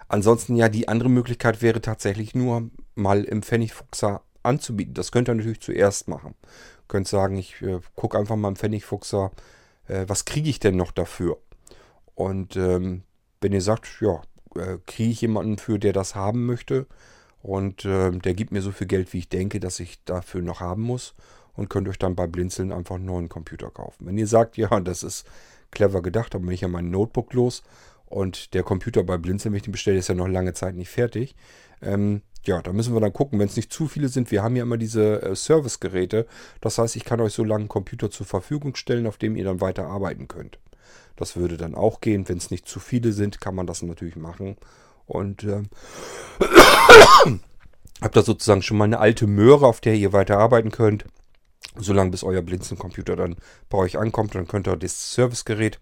Ansonsten ja, die andere Möglichkeit wäre tatsächlich nur mal im Pfennigfuchser anzubieten. Das könnt ihr natürlich zuerst machen. Ihr könnt sagen, ich äh, gucke einfach mal im Pfennigfuchser, äh, was kriege ich denn noch dafür? Und ähm, wenn ihr sagt, ja, äh, kriege ich jemanden für, der das haben möchte und ähm, der gibt mir so viel Geld, wie ich denke, dass ich dafür noch haben muss und könnt euch dann bei Blinzeln einfach einen neuen Computer kaufen. Wenn ihr sagt, ja, das ist clever gedacht, dann bin ich ja mein Notebook los und der Computer bei Blinzeln, wenn ich den bestelle, ist ja noch lange Zeit nicht fertig. Ähm, ja, da müssen wir dann gucken, wenn es nicht zu viele sind. Wir haben ja immer diese äh, Servicegeräte. Das heißt, ich kann euch so lange einen Computer zur Verfügung stellen, auf dem ihr dann weiter arbeiten könnt. Das würde dann auch gehen. Wenn es nicht zu viele sind, kann man das natürlich machen. Und ähm, habt da sozusagen schon mal eine alte Möhre, auf der ihr weiter arbeiten könnt solange bis euer Blinzeln-Computer dann bei euch ankommt. Dann könnt ihr das Servicegerät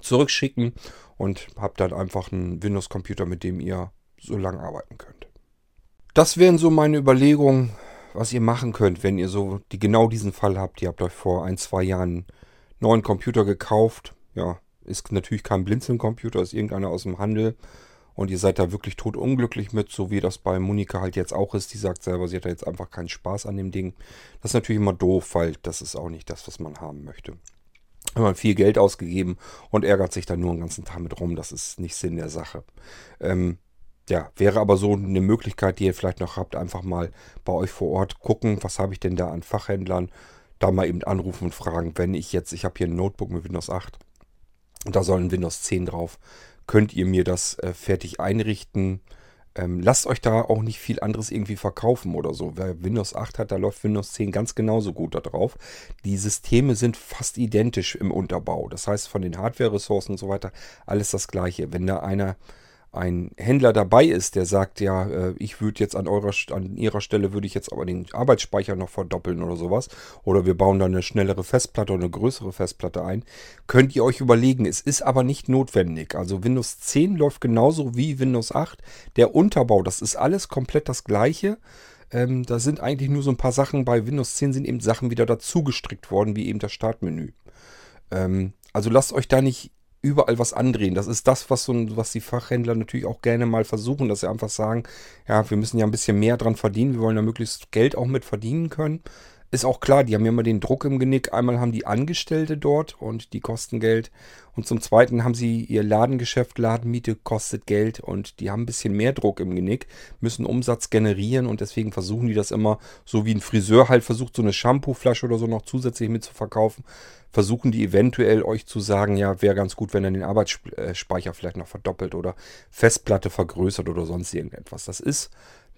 zurückschicken und habt dann einfach einen Windows-Computer, mit dem ihr so lange arbeiten könnt. Das wären so meine Überlegungen, was ihr machen könnt, wenn ihr so die, genau diesen Fall habt. Ihr habt euch vor ein, zwei Jahren einen neuen Computer gekauft. Ja, ist natürlich kein Blinzeln-Computer, ist irgendeiner aus dem Handel. Und ihr seid da wirklich totunglücklich mit, so wie das bei Monika halt jetzt auch ist. Die sagt selber, sie hat da jetzt einfach keinen Spaß an dem Ding. Das ist natürlich immer doof, weil das ist auch nicht das, was man haben möchte. Hat man viel Geld ausgegeben und ärgert sich dann nur den ganzen Tag mit rum. Das ist nicht Sinn der Sache. Ähm, ja, wäre aber so eine Möglichkeit, die ihr vielleicht noch habt, einfach mal bei euch vor Ort gucken, was habe ich denn da an Fachhändlern, da mal eben anrufen und fragen, wenn ich jetzt, ich habe hier ein Notebook mit Windows 8 und da soll ein Windows 10 drauf, könnt ihr mir das äh, fertig einrichten. Ähm, lasst euch da auch nicht viel anderes irgendwie verkaufen oder so. Wer Windows 8 hat, da läuft Windows 10 ganz genauso gut da drauf. Die Systeme sind fast identisch im Unterbau. Das heißt, von den Hardware-Ressourcen und so weiter, alles das gleiche. Wenn da einer ein Händler dabei ist, der sagt, ja, äh, ich würde jetzt an eurer an ihrer Stelle würde ich jetzt aber den Arbeitsspeicher noch verdoppeln oder sowas, oder wir bauen da eine schnellere Festplatte oder eine größere Festplatte ein, könnt ihr euch überlegen. Es ist aber nicht notwendig. Also Windows 10 läuft genauso wie Windows 8. Der Unterbau, das ist alles komplett das gleiche. Ähm, da sind eigentlich nur so ein paar Sachen bei Windows 10 sind eben Sachen wieder dazu gestrickt worden, wie eben das Startmenü. Ähm, also lasst euch da nicht überall was andrehen. Das ist das, was, so, was die Fachhändler natürlich auch gerne mal versuchen, dass sie einfach sagen, ja, wir müssen ja ein bisschen mehr dran verdienen, wir wollen ja möglichst Geld auch mit verdienen können. Ist auch klar, die haben ja immer den Druck im Genick. Einmal haben die Angestellte dort und die kosten Geld. Und zum Zweiten haben sie ihr Ladengeschäft, Ladenmiete kostet Geld und die haben ein bisschen mehr Druck im Genick, müssen Umsatz generieren und deswegen versuchen die das immer, so wie ein Friseur halt versucht, so eine Shampooflasche oder so noch zusätzlich mit zu verkaufen, versuchen die eventuell euch zu sagen, ja, wäre ganz gut, wenn er den Arbeitsspeicher vielleicht noch verdoppelt oder Festplatte vergrößert oder sonst irgendetwas. Das ist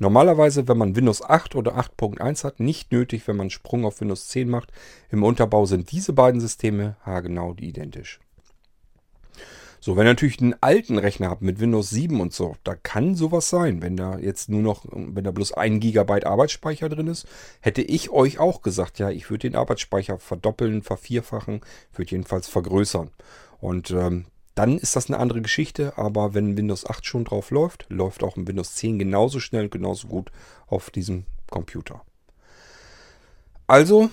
Normalerweise, wenn man Windows 8 oder 8.1 hat, nicht nötig, wenn man einen Sprung auf Windows 10 macht. Im Unterbau sind diese beiden Systeme haargenau identisch. So, wenn ihr natürlich einen alten Rechner habt mit Windows 7 und so, da kann sowas sein. Wenn da jetzt nur noch, wenn da bloß ein Gigabyte Arbeitsspeicher drin ist, hätte ich euch auch gesagt, ja, ich würde den Arbeitsspeicher verdoppeln, vervierfachen, würde jedenfalls vergrößern. Und ähm, dann ist das eine andere Geschichte, aber wenn Windows 8 schon drauf läuft, läuft auch ein Windows 10 genauso schnell und genauso gut auf diesem Computer. Also,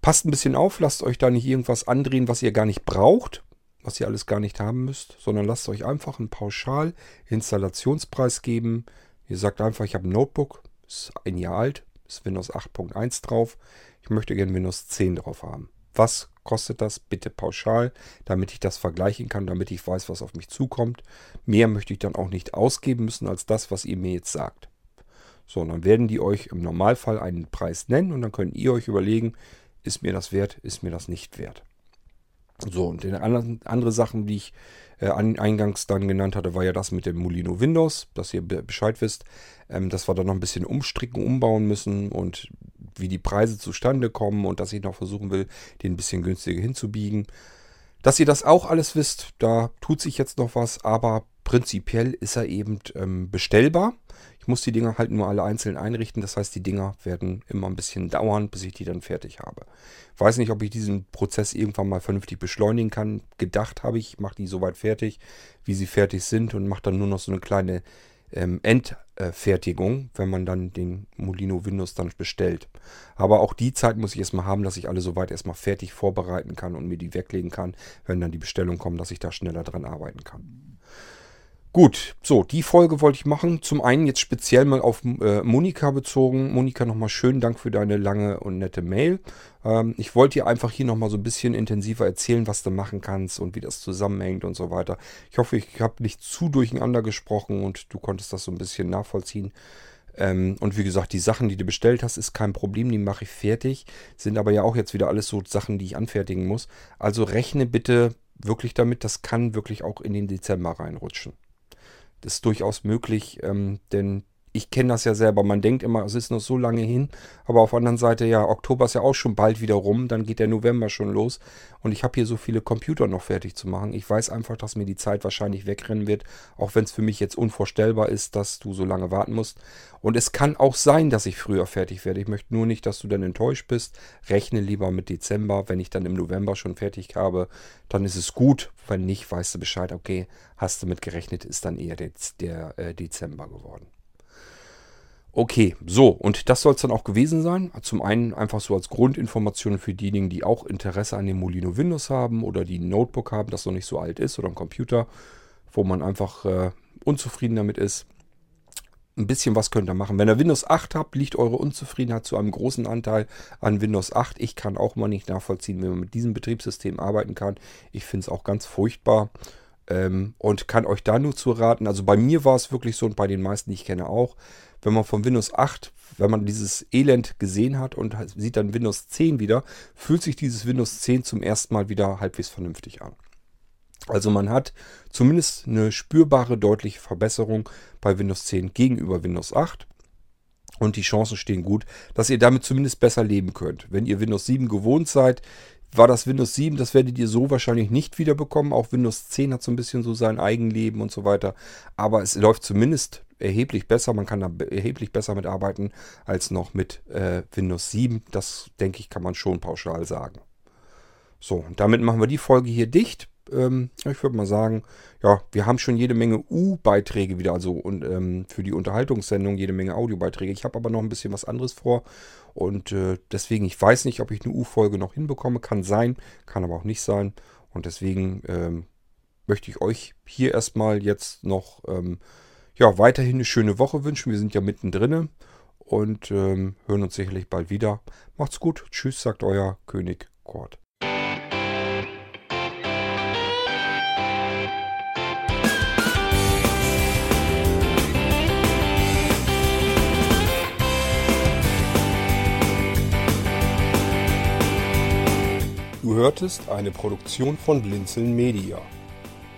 passt ein bisschen auf, lasst euch da nicht irgendwas andrehen, was ihr gar nicht braucht, was ihr alles gar nicht haben müsst, sondern lasst euch einfach einen Pauschal-Installationspreis geben. Ihr sagt einfach, ich habe ein Notebook, ist ein Jahr alt, ist Windows 8.1 drauf, ich möchte gerne Windows 10 drauf haben. Was kostet das bitte pauschal, damit ich das vergleichen kann, damit ich weiß, was auf mich zukommt. Mehr möchte ich dann auch nicht ausgeben müssen als das, was ihr mir jetzt sagt. So, dann werden die euch im Normalfall einen Preis nennen und dann könnt ihr euch überlegen, ist mir das wert, ist mir das nicht wert. So, und die anderen, andere Sachen, die ich äh, eingangs dann genannt hatte, war ja das mit dem Molino Windows, dass ihr Bescheid wisst, ähm, dass wir da noch ein bisschen umstricken, umbauen müssen und wie die Preise zustande kommen und dass ich noch versuchen will, den ein bisschen günstiger hinzubiegen. Dass ihr das auch alles wisst, da tut sich jetzt noch was, aber prinzipiell ist er eben ähm, bestellbar. Ich muss die Dinger halt nur alle einzeln einrichten. Das heißt, die Dinger werden immer ein bisschen dauern, bis ich die dann fertig habe. Ich weiß nicht, ob ich diesen Prozess irgendwann mal vernünftig beschleunigen kann. Gedacht habe ich, mache die soweit fertig, wie sie fertig sind und mache dann nur noch so eine kleine ähm, Endfertigung, wenn man dann den Molino Windows dann bestellt. Aber auch die Zeit muss ich erstmal haben, dass ich alle soweit erstmal fertig vorbereiten kann und mir die weglegen kann, wenn dann die Bestellung kommt, dass ich da schneller dran arbeiten kann. Gut, so, die Folge wollte ich machen. Zum einen jetzt speziell mal auf äh, Monika bezogen. Monika, nochmal schönen Dank für deine lange und nette Mail. Ähm, ich wollte dir einfach hier nochmal so ein bisschen intensiver erzählen, was du machen kannst und wie das zusammenhängt und so weiter. Ich hoffe, ich habe nicht zu durcheinander gesprochen und du konntest das so ein bisschen nachvollziehen. Ähm, und wie gesagt, die Sachen, die du bestellt hast, ist kein Problem, die mache ich fertig. Sind aber ja auch jetzt wieder alles so Sachen, die ich anfertigen muss. Also rechne bitte wirklich damit, das kann wirklich auch in den Dezember reinrutschen. Das ist durchaus möglich, ähm, denn ich kenne das ja selber. Man denkt immer, es ist noch so lange hin. Aber auf der anderen Seite, ja, Oktober ist ja auch schon bald wieder rum. Dann geht der November schon los. Und ich habe hier so viele Computer noch fertig zu machen. Ich weiß einfach, dass mir die Zeit wahrscheinlich wegrennen wird. Auch wenn es für mich jetzt unvorstellbar ist, dass du so lange warten musst. Und es kann auch sein, dass ich früher fertig werde. Ich möchte nur nicht, dass du dann enttäuscht bist. Rechne lieber mit Dezember. Wenn ich dann im November schon fertig habe, dann ist es gut. Wenn nicht, weißt du Bescheid. Okay, hast du mit gerechnet, ist dann eher der, der äh, Dezember geworden. Okay, so, und das soll es dann auch gewesen sein. Zum einen einfach so als Grundinformation für diejenigen, die auch Interesse an dem Molino Windows haben oder die ein Notebook haben, das noch nicht so alt ist oder ein Computer, wo man einfach äh, unzufrieden damit ist, ein bisschen was könnt ihr machen. Wenn ihr Windows 8 habt, liegt eure Unzufriedenheit zu einem großen Anteil an Windows 8. Ich kann auch mal nicht nachvollziehen, wie man mit diesem Betriebssystem arbeiten kann. Ich finde es auch ganz furchtbar ähm, und kann euch da nur zu raten. Also bei mir war es wirklich so und bei den meisten, die ich kenne auch. Wenn man von Windows 8, wenn man dieses Elend gesehen hat und sieht dann Windows 10 wieder, fühlt sich dieses Windows 10 zum ersten Mal wieder halbwegs vernünftig an. Also man hat zumindest eine spürbare, deutliche Verbesserung bei Windows 10 gegenüber Windows 8. Und die Chancen stehen gut, dass ihr damit zumindest besser leben könnt. Wenn ihr Windows 7 gewohnt seid, war das Windows 7, das werdet ihr so wahrscheinlich nicht wieder bekommen. Auch Windows 10 hat so ein bisschen so sein Eigenleben und so weiter. Aber es läuft zumindest erheblich besser. Man kann da erheblich besser mitarbeiten als noch mit äh, Windows 7. Das denke ich, kann man schon pauschal sagen. So, damit machen wir die Folge hier dicht ähm, ich würde mal sagen, ja, wir haben schon jede Menge U-Beiträge wieder, also und, ähm, für die Unterhaltungssendung jede Menge Audiobeiträge. Ich habe aber noch ein bisschen was anderes vor und äh, deswegen, ich weiß nicht, ob ich eine U-Folge noch hinbekomme. Kann sein, kann aber auch nicht sein. Und deswegen ähm, möchte ich euch hier erstmal jetzt noch ähm, ja, weiterhin eine schöne Woche wünschen. Wir sind ja mittendrin und ähm, hören uns sicherlich bald wieder. Macht's gut. Tschüss, sagt euer König Kort. Du hörtest eine Produktion von Blinzeln Media.